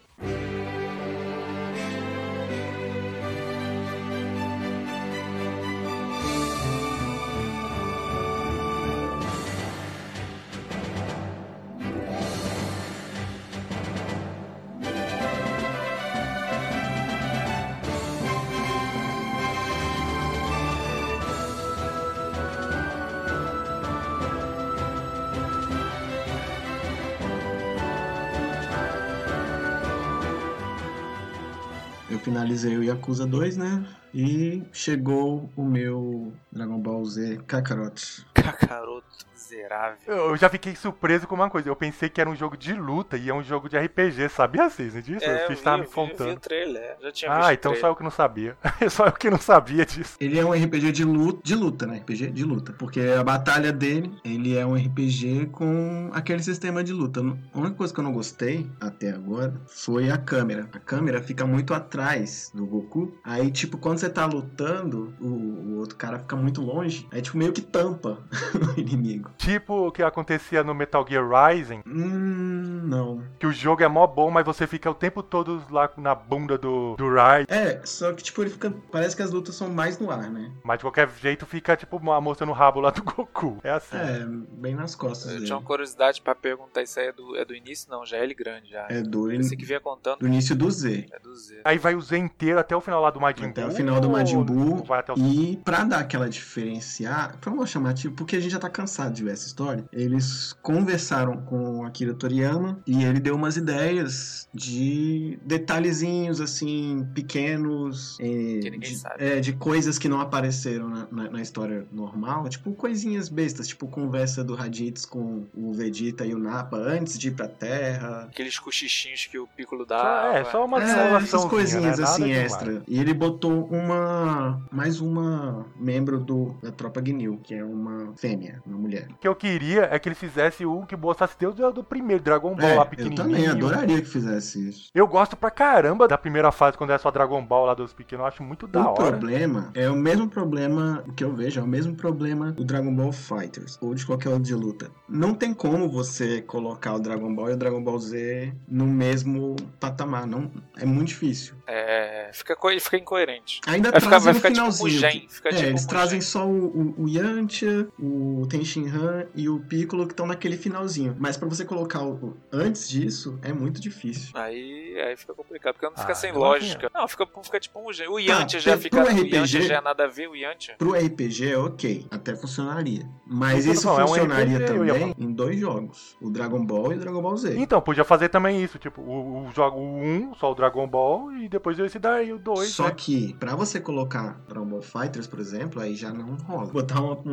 Yakuza 2, né? E chegou o meu Dragon Ball Z Kakarot. Kakaroto miserável. Eu já fiquei surpreso com uma coisa. Eu pensei que era um jogo de luta e é um jogo de RPG. Sabia, Cisne, disso? É, eu Fiz vi, tava eu me vi, eu vi contando. o trailer, já tinha Ah, então só eu que não sabia. [LAUGHS] só eu que não sabia disso. Ele é um RPG de luta, de luta, né? RPG de luta. Porque a batalha dele, ele é um RPG com aquele sistema de luta. A única coisa que eu não gostei até agora foi a câmera. A câmera fica muito atrás do Goku. Aí, tipo, quando você tá lutando, o, o outro cara fica muito longe. Aí, tipo, meio que tampa [LAUGHS] o inimigo. Tipo o que acontecia no Metal Gear Rising, Hum, não. que o jogo é mó bom, mas você fica o tempo todo lá na bunda do, do Raiden. É, só que, tipo, ele fica. Parece que as lutas são mais no ar, né? Mas de qualquer jeito fica tipo uma moça no rabo lá do [LAUGHS] Goku. É assim. É, bem nas costas Eu dele. tinha uma curiosidade pra perguntar, isso aí é do, é do início? Não, já é ele grande já. É do, Você que vinha contando, do início do Z. é do Z. Aí vai o Z inteiro até o final lá do Majin Até o final do Majin Buu. Vai até o... E pra dar aquela diferenciar, pra não chamar tipo, porque a gente já tá cansado de ver essa história, eles conversaram com Akira Toriyama e ele deu umas ideias de detalhezinhos assim, pequenos, eh, Que ninguém de, sabe. é, de coisas que não apareceram na, na- na história normal, tipo coisinhas bestas, tipo conversa do Raditz com o Vegeta e o Nappa antes de ir pra Terra, Aqueles cochichinhos que o Piccolo dava. é, só uma é, essas coisinhas né? assim extra. E ele botou uma. Mais uma membro do, da tropa Gnil, que é uma fêmea, uma mulher. O que eu queria é que ele fizesse um que mostrasse Deus do, do primeiro Dragon Ball É, lá eu pequenininho. também adoraria que fizesse isso. Eu gosto pra caramba da primeira fase, quando é só Dragon Ball lá dos pequenos. Eu acho muito da o hora. problema é o mesmo problema que eu vejo, é o mesmo problema do Dragon Ball Fighters ou de qualquer outro de luta. Não tem como você colocar o Dragon Ball e o Dragon Ball Z no mesmo patamar, não é muito difícil. É, fica, co- fica incoerente. Ainda Vai ficar, trazem vai no ficar tipo um. Mugen. Fica É, tipo eles um trazem só o, o, o Yantia, o Tenshinhan e o Piccolo que estão naquele finalzinho. Mas pra você colocar o, antes disso, é muito difícil. Aí, aí fica complicado, porque não fica Ah, sem eu lógica. Não, fica, fica tipo um Mugen. O Yantia já pro fica. O RPG Yantia já é nada a ver, o Yantia. Pro RPG, ok, até funcionaria. Mas Isso isso não, é um funcionaria RPG, também em dois jogos: o Dragon Ball e o Dragon Ball Z. Então, podia fazer também isso, tipo, o, o jogo 1, só o Dragon Ball, e depois esse daí, o 2. Só né? que, pra você colocar Dragon Fighters, por exemplo, aí já não rola. Botar um, um-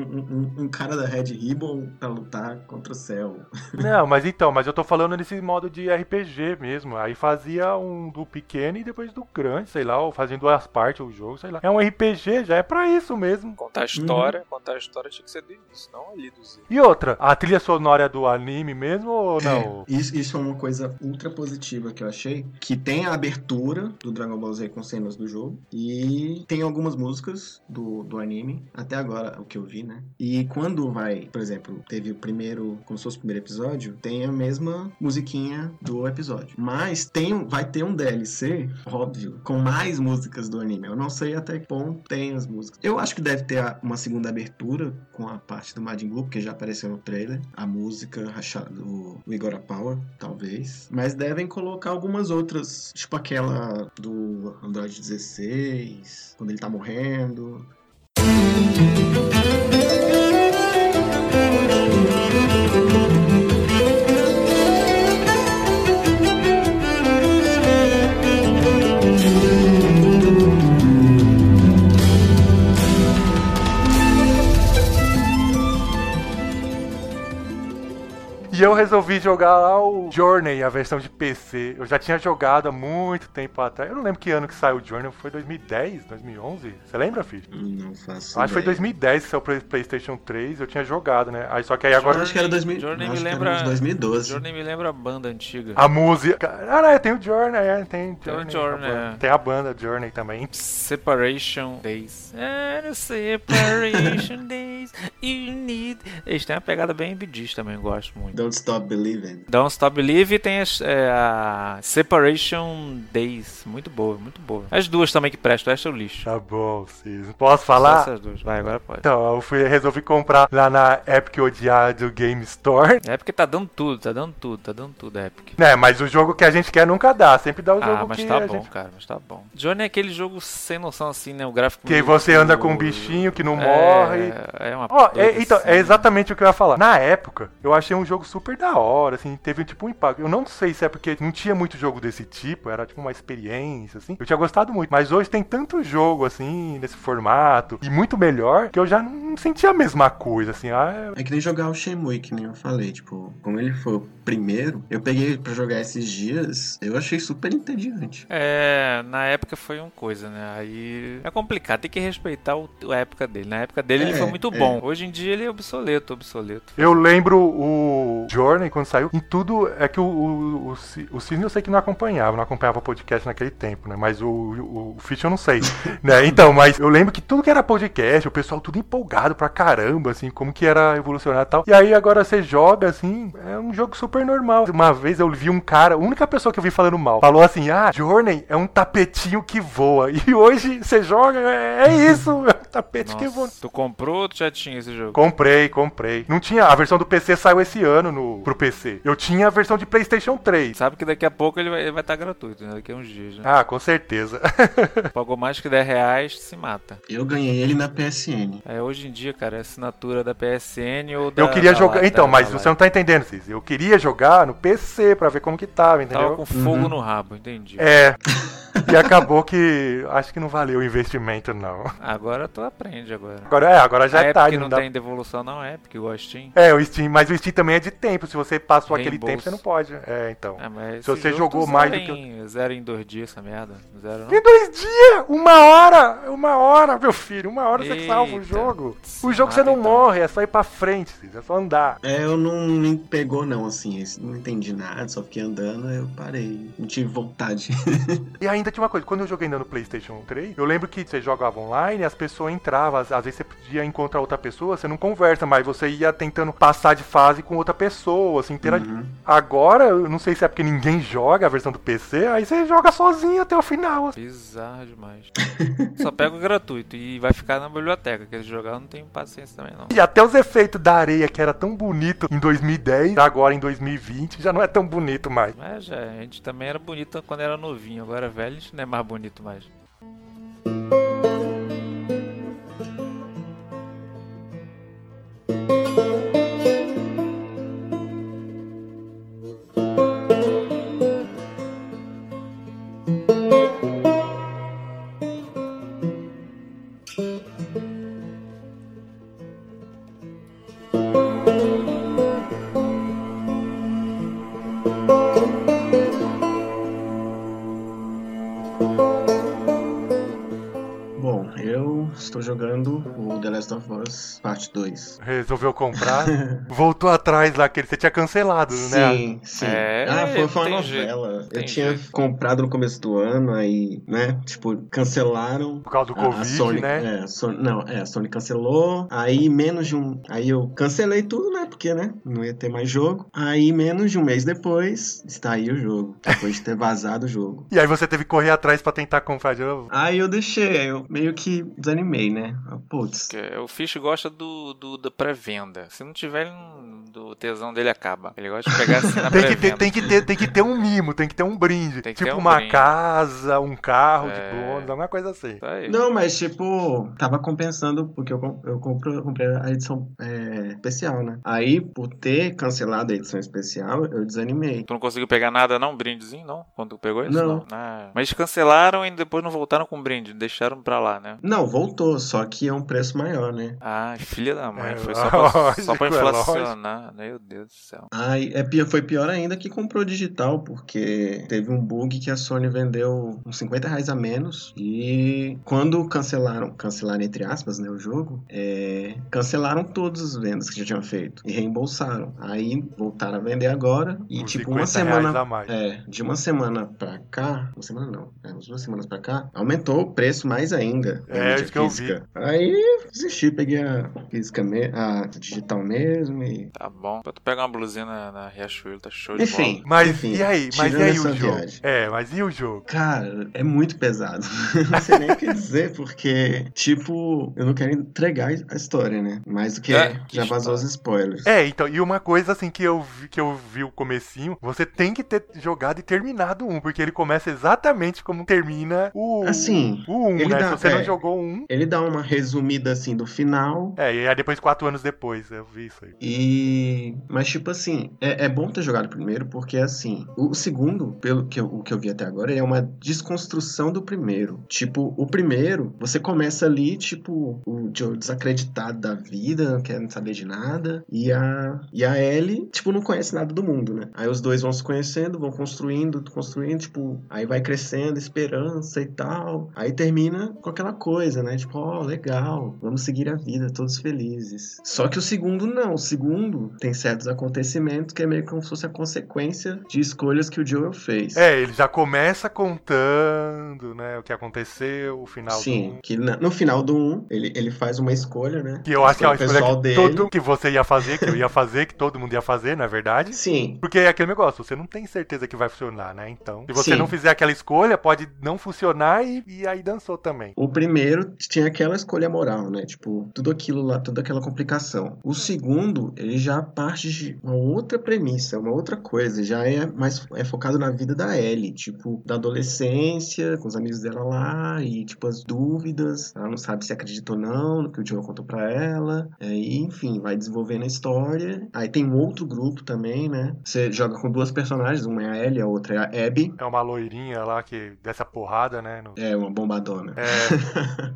um- um cara da Red Ribbon pra lutar contra o Cell. [LAUGHS] Não, mas então, mas eu tô falando nesse modo de RPG mesmo. Aí fazia um do pequeno e depois do grande, sei lá, ou em duas partes o jogo, sei lá. É um RPG, já é pra isso mesmo. Contar a história, contar a história tinha que ser do início, não ali do Z. E outra, a trilha sonora é do anime mesmo ou não? É, isso, isso é uma coisa ultra positiva que eu achei. Que tem a abertura do Dragon Ball Z com cenas do jogo. E tem algumas músicas do, do anime. Até agora, o que eu vi, né? E quando vai, por exemplo, teve o primeiro, como se fosse o primeiro episódio, tem a mesma musiquinha do episódio. Mas tem, vai ter um DLC, óbvio, com mais músicas do anime. Eu não sei até que ponto tem as músicas. Eu acho que deve ter uma segunda abertura com a parte do Majin Buu, porque já apareceu no trailer. A música rachada do, do Igor Power, talvez. Mas devem colocar algumas outras, tipo aquela do Android 16, quando ele tá morrendo. E eu resolvi jogar lá o Journey, a versão de PC. Eu já tinha jogado há muito tempo atrás. Eu não lembro que ano que saiu o Journey. Foi 2010, 2011? Você lembra, filho? Não faço Acho que foi ideia. 2010 que saiu pro PlayStation 3. Eu tinha jogado, né? Aí só que aí Eu agora. acho que era 2000, Journey eu me lembra- uns 2012. Journey me lembra a banda antiga. A música. Ah, não, tem o Journey, é, tem Tem o Journey. Journey, a banda. é. Tem a banda Journey também. Separation Days. É, no Separation [LAUGHS] Days, you need. Eles têm uma pegada bem bidis também, eu gosto muito. Don't Stop Believing. Don't Stop Believe e tem as, é, a Separation Days. Muito boa, muito boa. As duas também que prestam, essa é o lixo. Tá bom, Cis. Posso Só falar? essas duas. Vai, agora pode. Então, eu fui, resolvi comprar lá na Epic Odiado Game Store. É porque tá dando tudo, tá dando tudo, tá dando tudo, Epic. Né, mas o jogo que a gente quer nunca dá. Sempre dá o jogo Ah, mas que tá a bom, gente cara, mas tá bom. Johnny é aquele jogo sem noção assim, né? O gráfico. Que você anda com um bichinho que não É, morre. É, é uma Ó, é, então, é né? exatamente o que eu ia falar. Na época, eu achei um jogo super da hora, assim, teve tipo um impacto. Eu não sei se é porque não tinha muito jogo desse tipo, era tipo uma experiência, assim. Eu tinha gostado muito, mas hoje tem tanto jogo, assim, nesse formato, e muito melhor, que eu já não sentia a mesma coisa, assim. Ah, É que nem jogar o Shenmue, que nem eu falei, tipo, como ele foi o primeiro, eu peguei pra jogar esses dias, eu achei super entediante. É, na época foi uma coisa, né? Aí é complicado, tem que respeitar o, a época dele. Na época dele ele É, foi muito é. bom. Hoje em dia ele é obsoleto, obsoleto. Eu lembro o Journey quando saiu. Em tudo. É que o, o, o, o Cisne eu sei que não acompanhava, não acompanhava podcast naquele tempo, né? Mas o, o, o Fish eu não sei. [LAUGHS] né? Então, mas eu lembro que tudo que era podcast, o pessoal tudo empolgado pra caramba, assim, como que era evolucionar e tal. E aí agora você joga, assim, é um jogo super normal. Uma vez eu vi um cara, a única pessoa que eu vi falando mal, falou assim: ah, Journey é um tapetinho que voa. E hoje você joga, é, é isso, é um tapete que voa. Nossa, tu comprou ou tu já tinha esse jogo? Comprei, comprei. Não tinha. A versão do PC saiu esse ano no, pro PC. Eu tinha a versão de PlayStation 3. Sabe que daqui a pouco ele vai estar gratuito, né? Daqui a uns dias, né? Ah, com certeza. [LAUGHS] Pagou mais que 10 reais, se mata. Eu ganhei ele na PSN. É, hoje em dia, cara, é assinatura da PSN ou da. Eu queria da jogar. Live, Então, da- mas da você não tá entendendo, Cis. Eu queria jogar no PC pra ver como que tava, entendeu? Tava com fogo no rabo, entendi. É. [LAUGHS] E acabou que. Acho que não valeu o investimento, não. Agora tu aprende agora. Agora é, agora já a é Epic tarde. não Não dá... tem devolução, não é Epic, o Steam. É, o Steam, mas o Steam também é de tempo. Se você passou aquele Reembolso. tempo, você não pode. É, então. É, mas Se você jogo jogou mais do que em, Zero em dois dias essa merda. Zero não. Em dois dias! Uma hora! Uma hora, meu filho! Uma hora você salva o Eita. jogo. O jogo você não então. morre, é só ir pra frente, é só andar. É, eu não me pegou não, assim, não entendi nada, só fiquei andando, eu parei, não tive vontade. E ainda tinha uma coisa, quando eu joguei ainda no PlayStation 3, eu lembro que você jogava online, as pessoas entravam, às, às vezes você podia encontrar outra pessoa, você não conversa, mas você ia tentando passar de fase com outra pessoa, assim, interagir. Uhum. Agora, eu não sei se é porque ninguém joga a versão do PC, aí você joga sozinho até o final. assim. Bizarro demais. Só pega o gratuito e vai ficar na biblioteca. Quer jogar, eu não tenho paciência também, não. E até os efeitos da areia, que era tão bonito em 2010, agora em 2020, já não é tão bonito mais. Mas já, a gente também era bonito quando era novinho. Agora velho, gente não é mais bonito mais. Parte 2. Resolveu comprar, [LAUGHS] voltou atrás lá, que ele- você tinha cancelado, né? Sim, sim. É, ah, foi, foi uma jeito, novela. tem eu tinha jeito. comprado no começo do ano, aí, né? Tipo, cancelaram. Por causa do A- a Covid, Sony, né? É, a Sony, não, é, a Sony cancelou. Aí menos de um. Aí eu cancelei tudo, né? Porque, né? Não ia ter mais jogo. Aí menos de um mês depois, está aí o jogo. Depois de ter [LAUGHS] vazado o jogo. E aí você teve que correr atrás pra tentar comprar de novo. Aí eu deixei, aí eu meio que desanimei, né? Putz. O Fish gosta do, do da pré-venda. Se não tiver, não- do tesão dele acaba. Ele gosta de pegar assim [LAUGHS] na Tem que, ter, tem, que ter, tem que ter um mimo, tem que ter um brinde. Tem que tipo ter um uma brinde. casa, um carro É. de bônus, alguma coisa assim. Tá. Não, mas tipo, tava compensando porque eu, eu, compro, eu comprei a edição é, especial, né? Aí, por ter cancelado a edição especial, eu desanimei. Tu não conseguiu pegar nada, não? Brindezinho, não? Quando tu pegou isso? Não. Ah, mas cancelaram e depois não voltaram com brinde. Deixaram pra lá, né? Não, voltou, só que é um preço maior, né? Ah, filha da mãe. É, foi só [LAUGHS] pra, só pra lógico, é inflacionar. Meu Deus do céu. Aí é, foi pior ainda que comprou digital, porque teve um bug que a Sony vendeu uns 50 reais a menos. E quando cancelaram, cancelaram entre aspas, né, o jogo, é, cancelaram todas as vendas que já tinham feito e reembolsaram. Aí voltaram a vender agora e Uns tipo uma 50 reais semana. É, de uma semana pra cá, uma semana não, é, umas duas semanas pra cá, aumentou o preço mais ainda. da É, isso que eu física. Aí desisti, peguei a física me a digital mesmo e. Tá bom. Pra tu pegar uma blusinha na, na Riachuelo, tá show de Enfim. bola. Mas Enfim, e aí? Mas e aí o jogo? viagem. É, mas e o jogo? Cara, é muito pesado. [LAUGHS] não sei nem o que dizer, porque, tipo, eu não quero entregar a história, né? Mais do que É, que já vazou os spoilers. É, então, e uma coisa assim que eu vi, que eu vi o comecinho, você tem que ter jogado e terminado um, porque ele começa exatamente como termina o Assim, o 1, ele né? dá- Se você não é. jogou um, Ele dá uma resumida assim do final. É, e aí depois, quatro anos depois, eu vi isso aí. E. Mas, tipo assim, é, é bom ter jogado primeiro, porque assim, o segundo, pelo que eu, o que eu vi até agora, é uma desconstrução do primeiro. Tipo, o primeiro, você começa ali, tipo, o Joe desacreditado da vida, não quer saber de nada. E a, e a Ellie, tipo, não conhece nada do mundo, né? Aí os dois vão se conhecendo, vão construindo, construindo, tipo, aí vai crescendo, esperança e tal. Aí termina com aquela coisa, né? Tipo, ó, oh, legal, vamos seguir a vida, todos felizes. Só que o segundo não. O segundo tem certos acontecimentos que é meio como se fosse a consequência de escolhas que o Joel fez. É, ele já começa contando, né, o que aconteceu, o final Sim, do... que na- no final do 1, ele, ele faz uma escolha, né? Que eu acho que é uma o escolha que, dele. todo, que você ia fazer, que eu ia fazer, que todo mundo ia fazer, não é verdade? Sim, Porque é aquele negócio, você não tem certeza que vai funcionar, né? Então, se você Sim. não fizer aquela escolha, pode não funcionar e, e aí dançou também. O primeiro tinha aquela escolha moral, né? Tipo, tudo aquilo lá, toda aquela complicação. O segundo, ele já parte de uma outra premissa, uma outra coisa. Já é mais é focado na vida da Ellie, tipo, da adolescência, com os amigos dela lá, e tipo, as dúvidas. Ela não sabe se acredita ou não no que o Joel contou pra ela. É, e, enfim, vai desenvolvendo a história. Aí tem um outro grupo também, né? Você joga com duas personagens, uma é a Ellie, a outra é a Abby. É uma loirinha lá que dessa porrada, né? no- É, uma bombadona. É,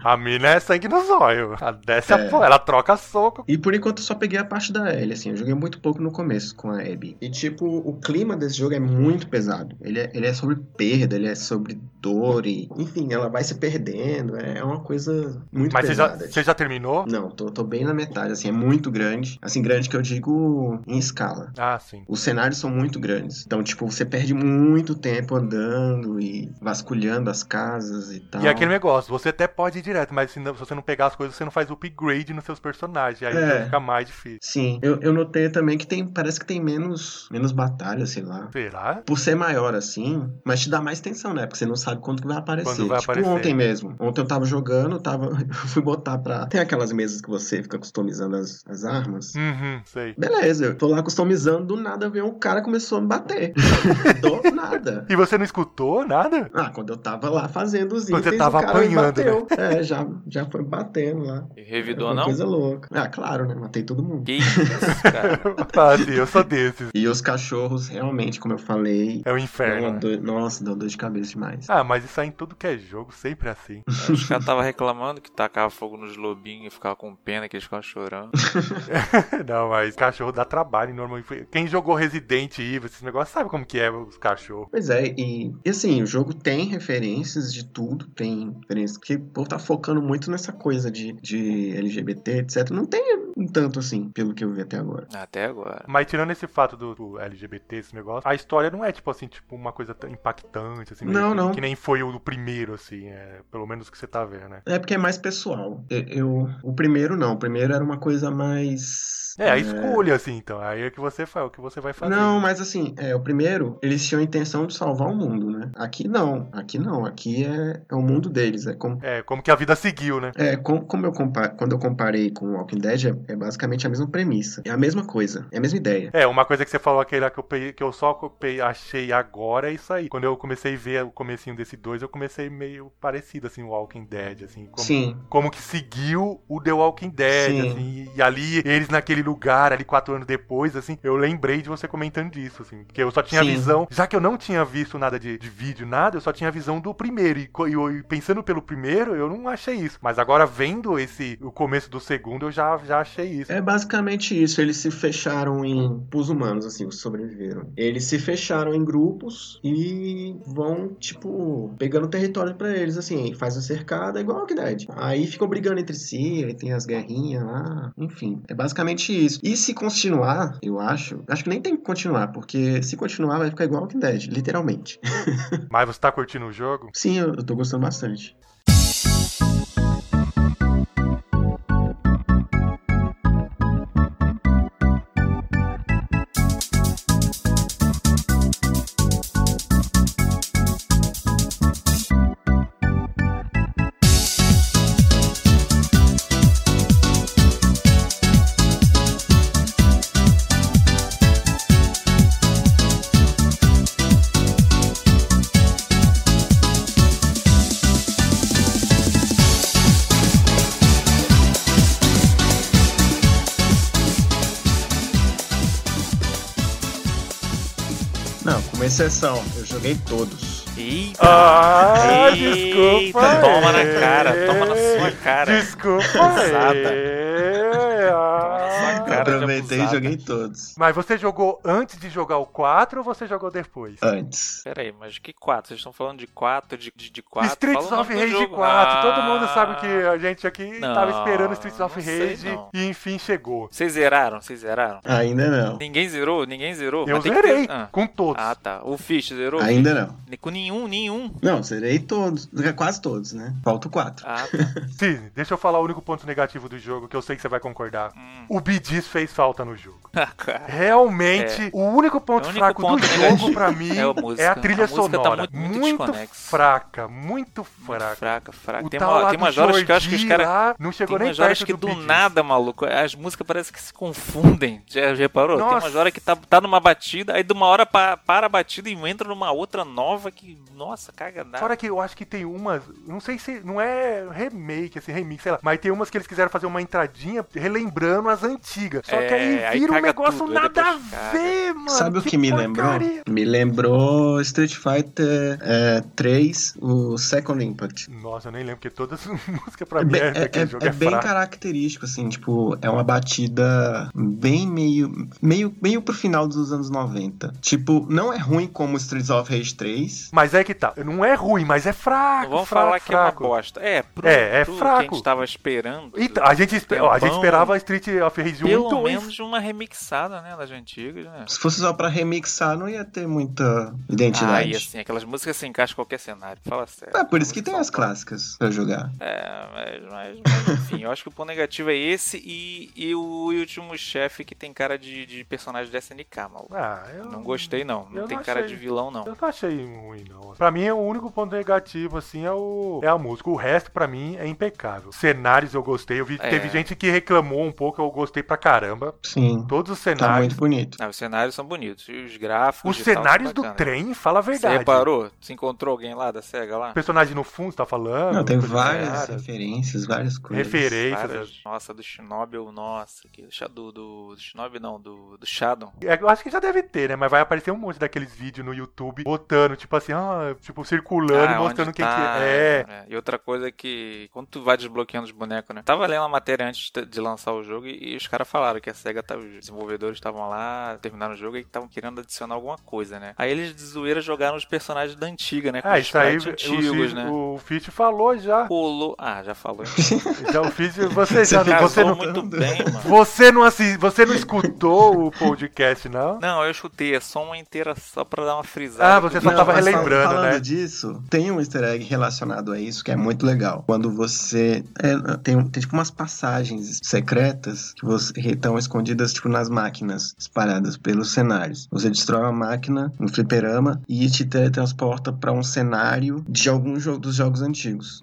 a mina é sangue no zóio. A desce a É. porra, ela troca soco. E por enquanto eu só peguei a parte da Ellie, assim, eu joguei muito pouco no começo com a Abby. E tipo, o clima desse jogo é muito pesado. Ele é, ele é sobre perda, ele é sobre dor e... Enfim, ela vai se perdendo, é uma coisa muito Mas você já, pesada. você já terminou? Não, tô, tô bem na metade, assim, é muito grande. Assim, grande que eu digo em escala. Ah, sim. Os cenários são muito grandes. Então, tipo, você perde muito tempo andando e vasculhando as casas e tal. E aquele negócio, você até pode ir direto, mas se, não- se você não pegar as coisas, você não faz upgrade nos seus personagens. Aí É. fica mais difícil. Sim, eu, eu notei também que tem. Parece que tem menos, menos batalha, sei lá. Será? Por ser maior assim, mas te dá mais tensão, né? Porque você não sabe quando que vai aparecer. Quando vai tipo aparecer. ontem mesmo. Ontem eu tava jogando, tava. [LAUGHS] Eu fui botar pra. Tem aquelas mesas que você fica customizando as, as armas. Uhum, sei. Beleza, eu tô lá customizando, do nada veio um cara começou a me bater. [LAUGHS] do nada. E você não escutou nada? Ah, quando eu tava lá fazendo os Quando você itens, tava o cara me apanhando, né? bateu. É, já, já foi batendo lá. E revidou não? Louca. Ah, claro, né? Matei todo mundo. Que isso, cara. [LAUGHS] ah, sim, eu sou desses. E os cachorros, realmente, como eu falei, É o dão inferno. uma né? dor- nossa, deu dor de cabeça demais. Ah, mas isso aí em tudo que é jogo, sempre é assim. Os caras tava reclamando que tacava fogo nos lobinhos e ficava com pena que eles ficavam chorando. [LAUGHS] não, mas cachorro dá trabalho normalmente. Quem jogou Resident Evil, esses negócios, sabe como que é os cachorros. Pois é, e, e assim, o jogo tem referências de tudo, tem referências, porque o povo tá focando muito nessa coisa de, de LGBT, etc. Não tem um tanto assim, pelo que eu vi até agora. Até agora. Mas tirando esse fato do, do LGBT, esse negócio, a história não é tipo assim, tipo uma coisa tão impactante, assim, Não, que, não. que nem foi o do primeiro, assim, é, pelo menos o que você tá vendo, né? É porque é mais pessoal. Eu, eu- o primeiro não, o primeiro era uma coisa mais. É, a escolha, assim, então. Aí é que você faz, o que você vai fazer. Não, mas assim, é, o primeiro, eles tinham a intenção de salvar o mundo, né? Aqui não, aqui não, aqui é, é o mundo deles. É como, É, como que a vida seguiu, né? é, como, como eu quando eu comparei com o Walking Dead, é, é basicamente a mesma premissa. É a mesma coisa, é a mesma ideia. É, uma coisa que você falou aquele lá que eu, que eu só achei agora é isso aí. Quando eu comecei a ver o comecinho desse dois, eu comecei meio parecido, assim, o Walking Dead, assim. Como, Sim, como que seguiu o The Walking Dead, Sim. assim. E ali, eles naquele lugar, ali quatro anos depois, assim, eu lembrei de você comentando disso, assim. Porque eu só tinha Sim. visão. Já que eu não tinha visto nada de, de vídeo, nada, eu só tinha visão do primeiro. E, e e pensando pelo primeiro, eu não achei isso. Mas agora, vendo esse o começo do segundo, eu já, já achei isso. É basicamente isso. Eles se fecharam em. Os humanos, assim, os sobreviveram. Eles se fecharam em grupos e vão, tipo, pegando território pra eles, assim. Faz a cercada, igual Walking Dead. Aí ficam brigando entre si, aí tem as guerrinhas lá. Enfim, é basicamente isso. E se continuar, eu acho. Acho que nem tem que continuar, porque se continuar vai ficar igual Walking Dead, literalmente. [LAUGHS] Mas você tá curtindo o jogo? Sim, eu, eu tô gostando bastante. Exceção, eu joguei todos. Eita! Ah, Eita, desculpa. Toma na cara, toma na sua cara. Desculpa. Pesada. aí. Ah. sua aproveitei e joguei todos. Mas você jogou antes de jogar o 4 ou você jogou depois? Antes. Pera aí, mas que 4? Vocês estão falando de 4, de, de, de 4? Streets of Rage jogo. 4. Todo Ah, mundo sabe que a gente aqui Não, tava esperando Streets of sei, Rage não. e enfim chegou. Vocês zeraram? Vocês zeraram? Ainda não. Ninguém zerou? Ninguém zerou? Eu Mas tem que zerei ter- Ah. com todos. Ah, tá. O Fish zerou? Ainda não. Nem- Com nenhum, nenhum. Não, zerei todos. Quase todos, né? Falta o 4. Ah, tá. [LAUGHS] Sim, deixa eu falar o único ponto negativo do jogo que eu sei que você vai concordar. Hum. O Bidis fez falta no jogo. [LAUGHS] Ah. Realmente, o único ponto É. O único fraco ponto do jogo pra mim [LAUGHS] é a é a trilha A tá sonora. muito- muito desconexa. fraca, muito Muito fraca. fraca, fraca. O Tem, uma, tem umas horas que eu acho que os caras. não chegou Tem nem umas horas perto que do do nada, maluco, as músicas parecem que se confundem. Já já reparou? Tem Nossa. umas horas que tá, tá numa batida, aí de uma hora pa- para a batida e entra numa outra nova que, nossa, caga nada. Fora que eu acho que tem umas, não sei se não é remake, assim, remix, sei lá, mas tem umas que eles quiseram fazer uma entradinha relembrando as antigas. Só que É, aí aí vira um caga negócio tudo, aí nada a ver, mano. Sabe o que me lembrou? Me lembrou Street Fighter é, 3, o Second Impact. Nossa, eu nem lembro, porque todas as [LAUGHS] músicas pra É, mim bem, é, é- é- jogo é é, bem fraco. característico, assim, tipo, é uma batida bem meio, meio, meio pro final dos anos 90. Tipo, não é ruim como Streets of Rage 3. Mas é que tá, não é ruim, mas é fraco. Não vamos fraco, falar que fraco. é uma bosta. É, pro, É, é pro que a fraco. gente tava esperando. Então, a gente, espe- ó, a gente esperava Street of Rage 1 e Pelo 2. menos uma remixada, né, das antigas, né? Se fosse só pra remixar, não ia ter muita Ah, identidade. e assim, aquelas músicas se encaixam em qualquer cenário. Fala sério. É por isso que tem as clássicas pra jogar. É, mas, mas, mas, enfim, eu acho que o ponto negativo é esse e, e o último chefe que tem cara de, de personagem de SNK, maluco. Ah, eu Não gostei, não. Não eu tem não cara achei. de vilão, não. Eu não achei ruim, não. Pra mim, o único ponto negativo, assim, é, o, é a música. O resto, pra mim, é impecável. Cenários eu gostei. Eu vi, É. Teve gente que reclamou um pouco, eu gostei pra caramba. Sim, Todos os tá cenários. muito bonito. Ah, os cenários são bonitos. E os gráficos. os e cenários do trem, fala a Você verdade. reparou? Você encontrou alguém lá da SEGA lá? Personagem no fundo, você tá falando? Não, tem várias referências, várias coisas. Referências. Várias- Nossa, do Shinobi, nossa, que, do, do, do Shinobi não, do, do Shadow. É, eu acho que já deve ter, né? Mas vai aparecer um monte daqueles vídeos no YouTube botando, tipo assim, ah, tipo, circulando e Ah, mostrando onde quem tá, que é. é. E outra coisa que, quando tu vai desbloqueando os bonecos, né? Tava lendo a matéria antes de- de lançar o jogo e, e os caras falaram que a SEGA, tava, os desenvolvedores estavam lá, terminaram o jogo e estavam querendo adicionar alguma coisa, né? Aí eles de zoeira jogaram os personagens da antiga, né? Com Ah, os isso aí o, antigos, Fitch- né? o Fitch falou já. Rolou. Ah, já falou. [LAUGHS] Então o Fitch, você já Você não, você não, muito bem, mano. você não assi- você não escutou o podcast, não? Não, eu chutei, é só uma inteira só pra dar uma frisada. Ah, você só Não, tava relembrando, falando né? disso, tem um easter egg relacionado a isso que é muito legal. Quando você. é, tem, tem tipo umas passagens secretas que você, estão escondidas tipo nas máquinas espalhadas pelos cenários. Você destrói uma máquina no fliperama e te teletransporta pra um cenário de algum jogo dos jogos antigos.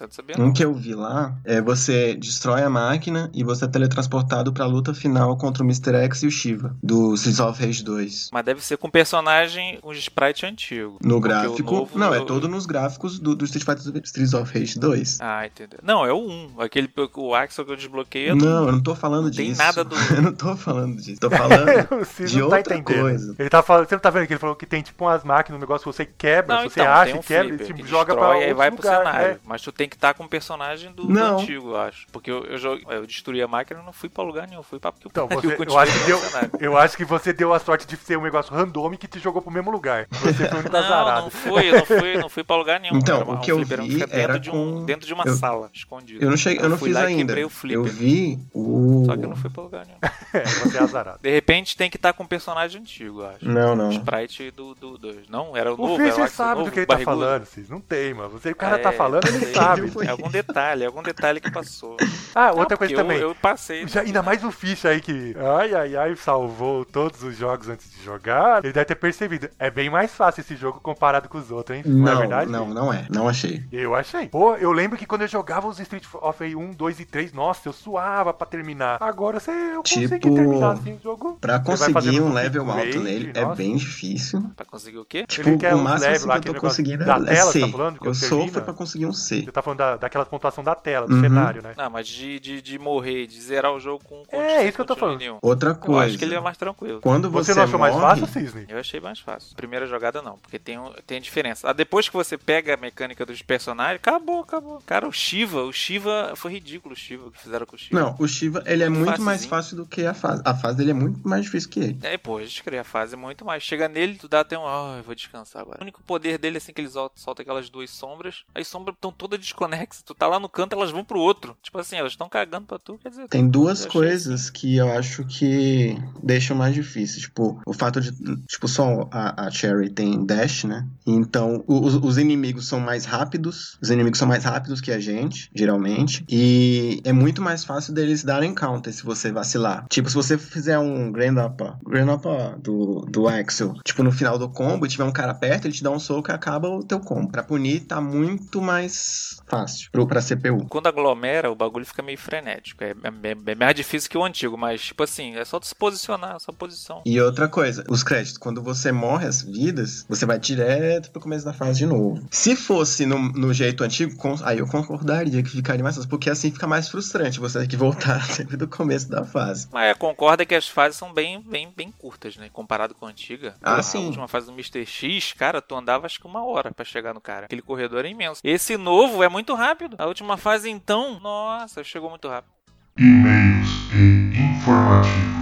Você não sabia Um não. que eu vi lá é você destrói a máquina e você é teletransportado pra luta final contra o Mr. X e o Shiva, do Streets of Rage 2. Mas deve ser com personagem, um sprite antigo. No gráfico. novo- não, é todo nos gráficos do, do Street Fighter Streets of Rage 2. Ah, entendeu. Não, é o 1. Aquele, o Axel que eu desbloqueei é Não, eu não tô falando Não disso. tem nada do- [LAUGHS] eu não tô falando disso. Tô falando [LAUGHS] de tá outra entendendo. coisa. Ele tá falando, você não tá vendo que ele falou que tem tipo umas máquinas, um negócio que você quebra, Não, você então, acha um e quebra, flipper e que te joga pra destrói, outro aí vai pro lugar. cenário. é. Mas tu tem que estar com o personagem do, do antigo, eu acho. Porque eu, eu, joguei- eu destruí a máquina e não fui pra lugar nenhum. Fui pra porque Então, [LAUGHS] eu, você, eu, acho que deu, eu acho que você deu a sorte de ser um negócio random que te jogou pro mesmo lugar. Você foi um único Não, azarado. não fui, eu não fui, não fui pra lugar nenhum. Então, uma- o que um eu vi fica dentro era de, um, com- dentro de uma eu- sala, escondido. Eu não, cheguei, eu não fui fiz lá e ainda. quebrei o flipper. Eu vi o. Só que eu não fui pra lugar nenhum. [LAUGHS] É, você é azarado. De repente tem que estar com o personagem antigo, eu acho. Não, O não. sprite do 2. Não, era o, O novo. era Fischer sabe novo, do que ele tá falando, Cis. Não tem, mano. Você, o cara É, tá falando, ele sei. Sabe. É algum detalhe, é algum detalhe que passou. Ah, Não, outra porque coisa também. Eu, eu passei. Já- ainda mais o Ficha aí que, ai, ai, ai, salvou todos os jogos antes de jogar. Ele deve ter percebido. É bem mais fácil esse jogo comparado com os outros, hein? Não, é Não, verdade? não, não é. Não achei. Eu achei. Pô, eu lembro que quando eu jogava os Street of Rage 1, 2 e 3, nossa, eu suava pra terminar. Agora você, eu consegui Tipo, terminar assim o jogo. Pra conseguir um level alto nele é bem difícil. Pra conseguir o quê? Tipo, Ele quer o máximo level assim, lá, que eu tô conseguindo da é tela, você C. tá falando, eu sofro pra conseguir um C. Você tá falando da, daquela pontuação da tela, do Uhum. cenário, né? Não, mas de, de, de morrer, de zerar o jogo com, É, isso que eu tô falando. nenhum. Outra Eu coisa. acho que ele é mais tranquilo. Quando você, Você não achou mais morre, fácil, Cisne? Eu achei mais fácil. Primeira jogada não, porque tem, tem a diferença. Ah, depois que você pega a mecânica dos personagens, acabou, acabou. Cara, o Shiva, o Shiva foi ridículo o Shiva que fizeram com o Shiva. Não, o Shiva, ele é Muito mais fácil do que a fase. A fase dele é muito mais difícil que ele. É, pô, escrever a fase é muito mais. Chega nele, tu dá até um. Ah, eu vou descansar agora. O único poder dele é assim que ele solta, solta aquelas duas sombras. As sombras estão todas desconexas. Tu tá lá no canto, elas vão pro outro. Tipo assim, elas estão cagando pra tu. Quer dizer, Tem duas achei coisas que eu acho que deixam mais difícil. Tipo, o fato de. Tipo, só a, a Cherry tem dash, né? Então, os, os inimigos são mais rápidos. Os inimigos são mais rápidos que a gente, geralmente. E é muito mais fácil deles darem counter se você vacilar. Tipo, se você fizer um Grand Upper, Grand Upper do, do Axel, tipo, no final do combo, e tiver um cara perto, ele te dá um soco e acaba o teu combo. Pra punir, tá muito mais fácil pro, pra CPU. Quando aglomera, o bagulho fica meio frenético. É, é- é mais difícil que o antigo, mas, tipo assim, é só tu se posicionar, só posição. E outra coisa, os créditos, quando você morre as vidas, você vai direto pro começo da fase de novo. Se fosse no, no jeito antigo, com- aí eu concordaria que ficaria mais fácil, porque assim fica mais frustrante você ter que voltar [LAUGHS] sempre do começo da fase. Mas é, concorda que as fases são bem, bem, bem curtas, né? Comparado com a antiga. Ah, a sim. última fase do Mr. X, cara, tu andava acho que uma hora pra chegar no cara. Aquele corredor é imenso. Esse novo é muito rápido. A última fase, então, nossa, chegou muito rápido. E-mails e informativos.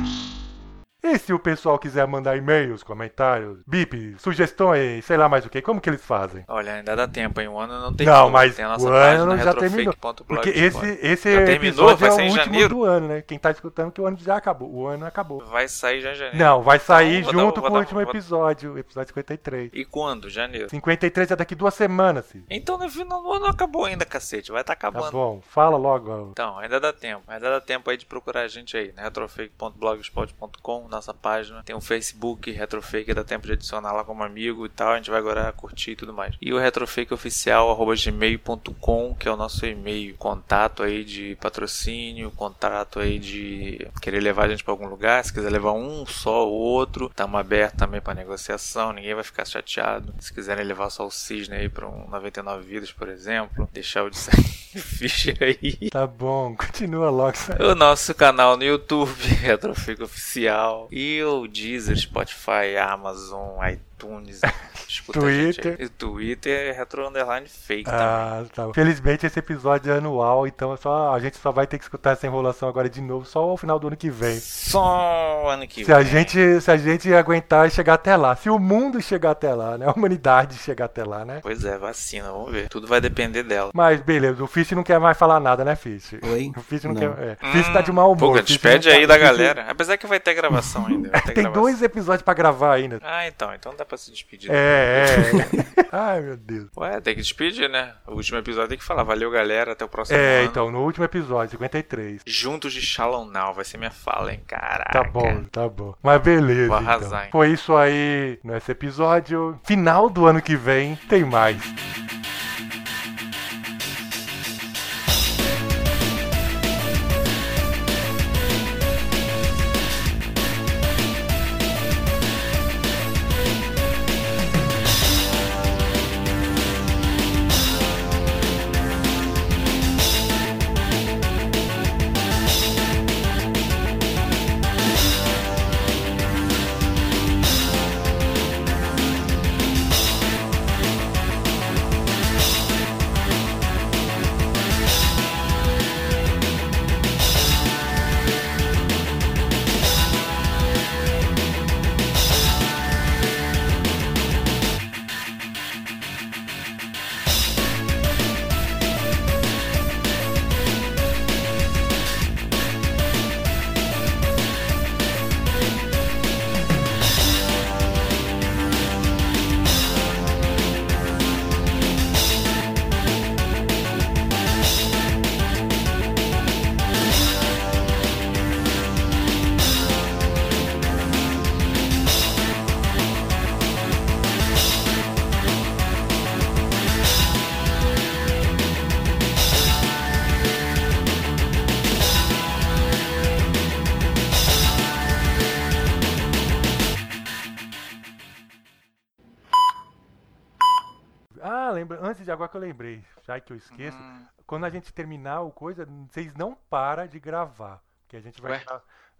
E se o pessoal quiser mandar e-mails, comentários, bip, sugestões, sei lá mais o que, como que eles fazem? Olha, ainda dá tempo, hein? O ano não tem Não, mas tem a nossa o página ano já terminou. Porque esse, esse Já terminou? Vai é ser o em último janeiro? do ano, né? Quem tá escutando que o ano já acabou. O ano acabou. Vai sair já em janeiro. Não, vai sair Então, vou dar- junto vou com o dar- último vou- episódio, o episódio 53. E quando? Janeiro. 53 é daqui duas semanas, Cid. Então no final do ano não acabou ainda, cacete. Vai estar tá acabando. Tá bom, fala logo. Então, ainda dá tempo. Ainda dá tempo aí de procurar a gente aí, né? retrofake.blogspot.com, nossa página. Tem o Facebook, Retrofake, dá tempo de adicionar lá como amigo e tal. A gente vai agora curtir e tudo mais. E o Retrofake Oficial, arroba gmail.com, que é o nosso e-mail. Contato aí de patrocínio, contato aí de querer levar a gente pra algum lugar. Se quiser levar um só ou outro, estamos abertos também pra negociação. Ninguém vai ficar chateado. Se quiserem levar só o Cisne aí pra um 99 vidas, por exemplo, deixar o de Fischer [LAUGHS] aí. Tá bom, continua logo. O nosso canal no YouTube, [LAUGHS] Retrofake Oficial. E o Deezer, Spotify, Amazon, iTunes. [LAUGHS] Escuta a gente Twitter. aí. E Twitter é Retro Underline Fake também. Ah, tá. bom. Felizmente esse episódio é anual, então é só, a gente só vai ter que escutar essa enrolação agora de novo só ao final do ano que vem. Só ano que Se a vem. gente, se a gente aguentar e chegar até lá, se o mundo chegar até lá, né? A humanidade chegar até lá, né? Pois é, vacina, vamos ver. Tudo vai depender dela. Mas beleza, o Fish não quer mais falar nada, né, Fish? Oi? O Fish não, Não. quer. É. Fish tá de mau humor. Pô, despede não tá- aí da Fish- galera. Apesar que vai ter gravação ainda. vai [LAUGHS] ter Tem gravação. dois episódios pra gravar ainda. Ah, então. Então dá pra se despedir. É, é. [LAUGHS] Ai, meu Deus. Ué, tem que despedir, né? O último episódio tem que falar. Valeu, galera. Até o próximo É, ano. então, no último episódio, 53. Juntos de Shalom Now. Vai ser minha fala, hein? Caraca. Tá bom, tá bom. Mas beleza. Vou arrasar, então. hein? Foi isso aí nesse episódio. Final do ano que vem tem mais. Agora que eu lembrei, já que eu esqueço, Hum, quando a gente terminar o coisa, vocês não param de gravar. Que a gente vai. Ué?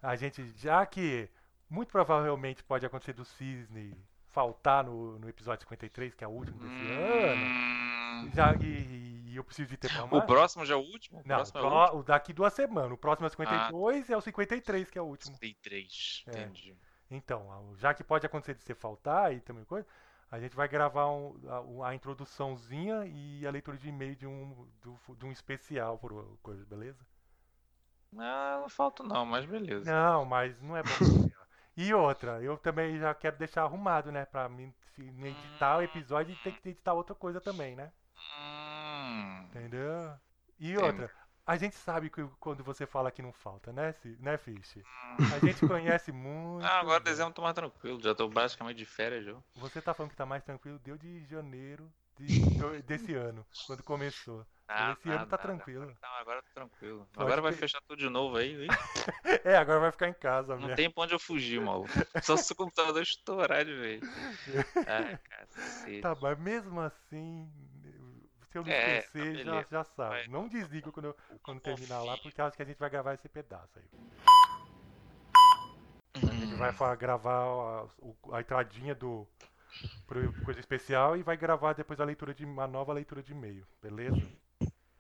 A gente, já que muito provavelmente pode acontecer do Cisne faltar no, no episódio 53, que é o último desse ano. hum. Já, e, e eu preciso de ter pra O próximo já é o último? O Não, próximo é o último? daqui duas semanas. O próximo é o 52 e é o 53 que é o último. 53, É. entendi. Então, já que pode acontecer de você faltar e também coisa, a gente vai gravar um- a, a introduçãozinha e a leitura de e-mail de um, do- de um especial por coisa, beleza? Ah, não falta não, mas beleza. Não, mas não é bom. E outra, eu também já quero deixar arrumado, né? Pra mim, se não editar o episódio, tem que editar outra coisa também, né? Hum, Entendeu? E outra, a gente sabe que quando você fala que não falta, né, né Fish? A gente [LAUGHS] conhece muito. Ah, agora dezembro tô mais tranquilo, já tô basicamente de férias já. Você tá falando que tá mais tranquilo, deu de janeiro de- [LAUGHS] desse ano, quando começou. Ah, Esse ano nada, tá nada. tranquilo. Não, agora tô tranquilo. Pode agora vai fechar tudo de novo aí. [LAUGHS] É, agora vai ficar em casa Não mesmo. tem pra onde eu fugir, maluco. Só se o computador estourar de vez. Ah, cacete. Tá, mas mesmo assim, eu não É, esquecer, já, já sabe. Não desliga quando, quando terminar lá, porque acho que a gente vai gravar esse pedaço aí. A gente Hum. vai fa- gravar a, a entradinha do pro coisa especial e vai gravar depois a leitura de uma nova leitura de e-mail, beleza?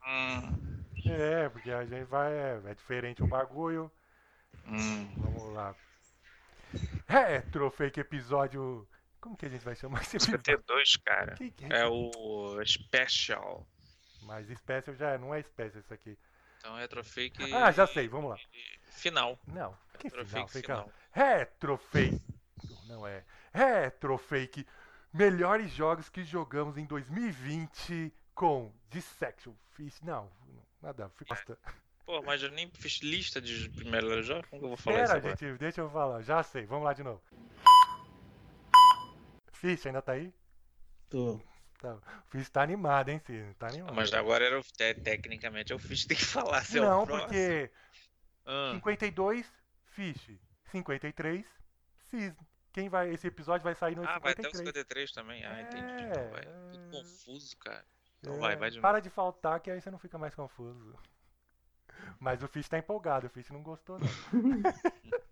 Hum, É, porque a gente vai. É, é diferente o bagulho. hum. Vamos lá. Retro Fake episódio. Como que a gente vai chamar esse [LAUGHS] episódio? 52, cara. Que que é É o Special. Mas Special já é, não é Special isso aqui. Então, Retrofake. Ah, já sei, vamos lá. Final. Não, que final? Fica... final. Retrofake. Não é. Retrofake. Melhores jogos que jogamos em 2020 com Dissection Fish. Não, nada, fui bastante. Pô, mas eu nem fiz lista de primeiros jogos. Como que eu vou falar isso Pera, agora? gente, deixa eu falar. Já sei, vamos lá de novo. Fish, ainda tá aí? Tô. Tá. O Fish tá animado, hein, Cis? Tá animado. Mas agora era o, te- tecnicamente eu fiz, [LAUGHS] tem que falar se é o Não, próximo. porque Ah, 52, Fish. 53, Cis. Quem vai. Esse episódio vai sair no ah, vai até o 53. 53 também. Ah, É, entendi. Então, vai. é. Tudo confuso, cara. Então É, vai, vai de Para de faltar que aí você não fica mais confuso. Mas o Fish tá empolgado, o Fish não gostou, não. [LAUGHS]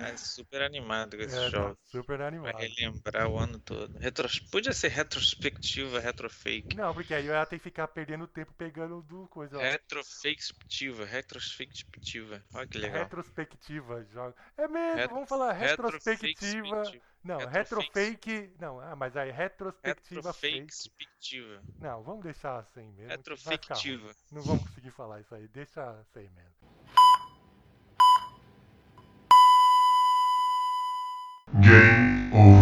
É super animado com esse É, tá jogo. super Vai animado. relembrar o ano todo. Retros... Podia ser retrospectiva, retrofake. Não, porque aí eu ia ter que ficar perdendo tempo pegando do coisa. ó. Retrofactiva, retrospectiva. Olha que legal. Retrospectiva, joga. É mesmo, Retro- vamos falar retrospectiva. retrospectiva. Não, Retrofake. Não, ah, mas aí retrospectiva fake. Retrofactiva. Não, vamos deixar assim mesmo. vai. Retrofactiva. Não vamos conseguir falar isso aí, deixa sem mesmo. Oh.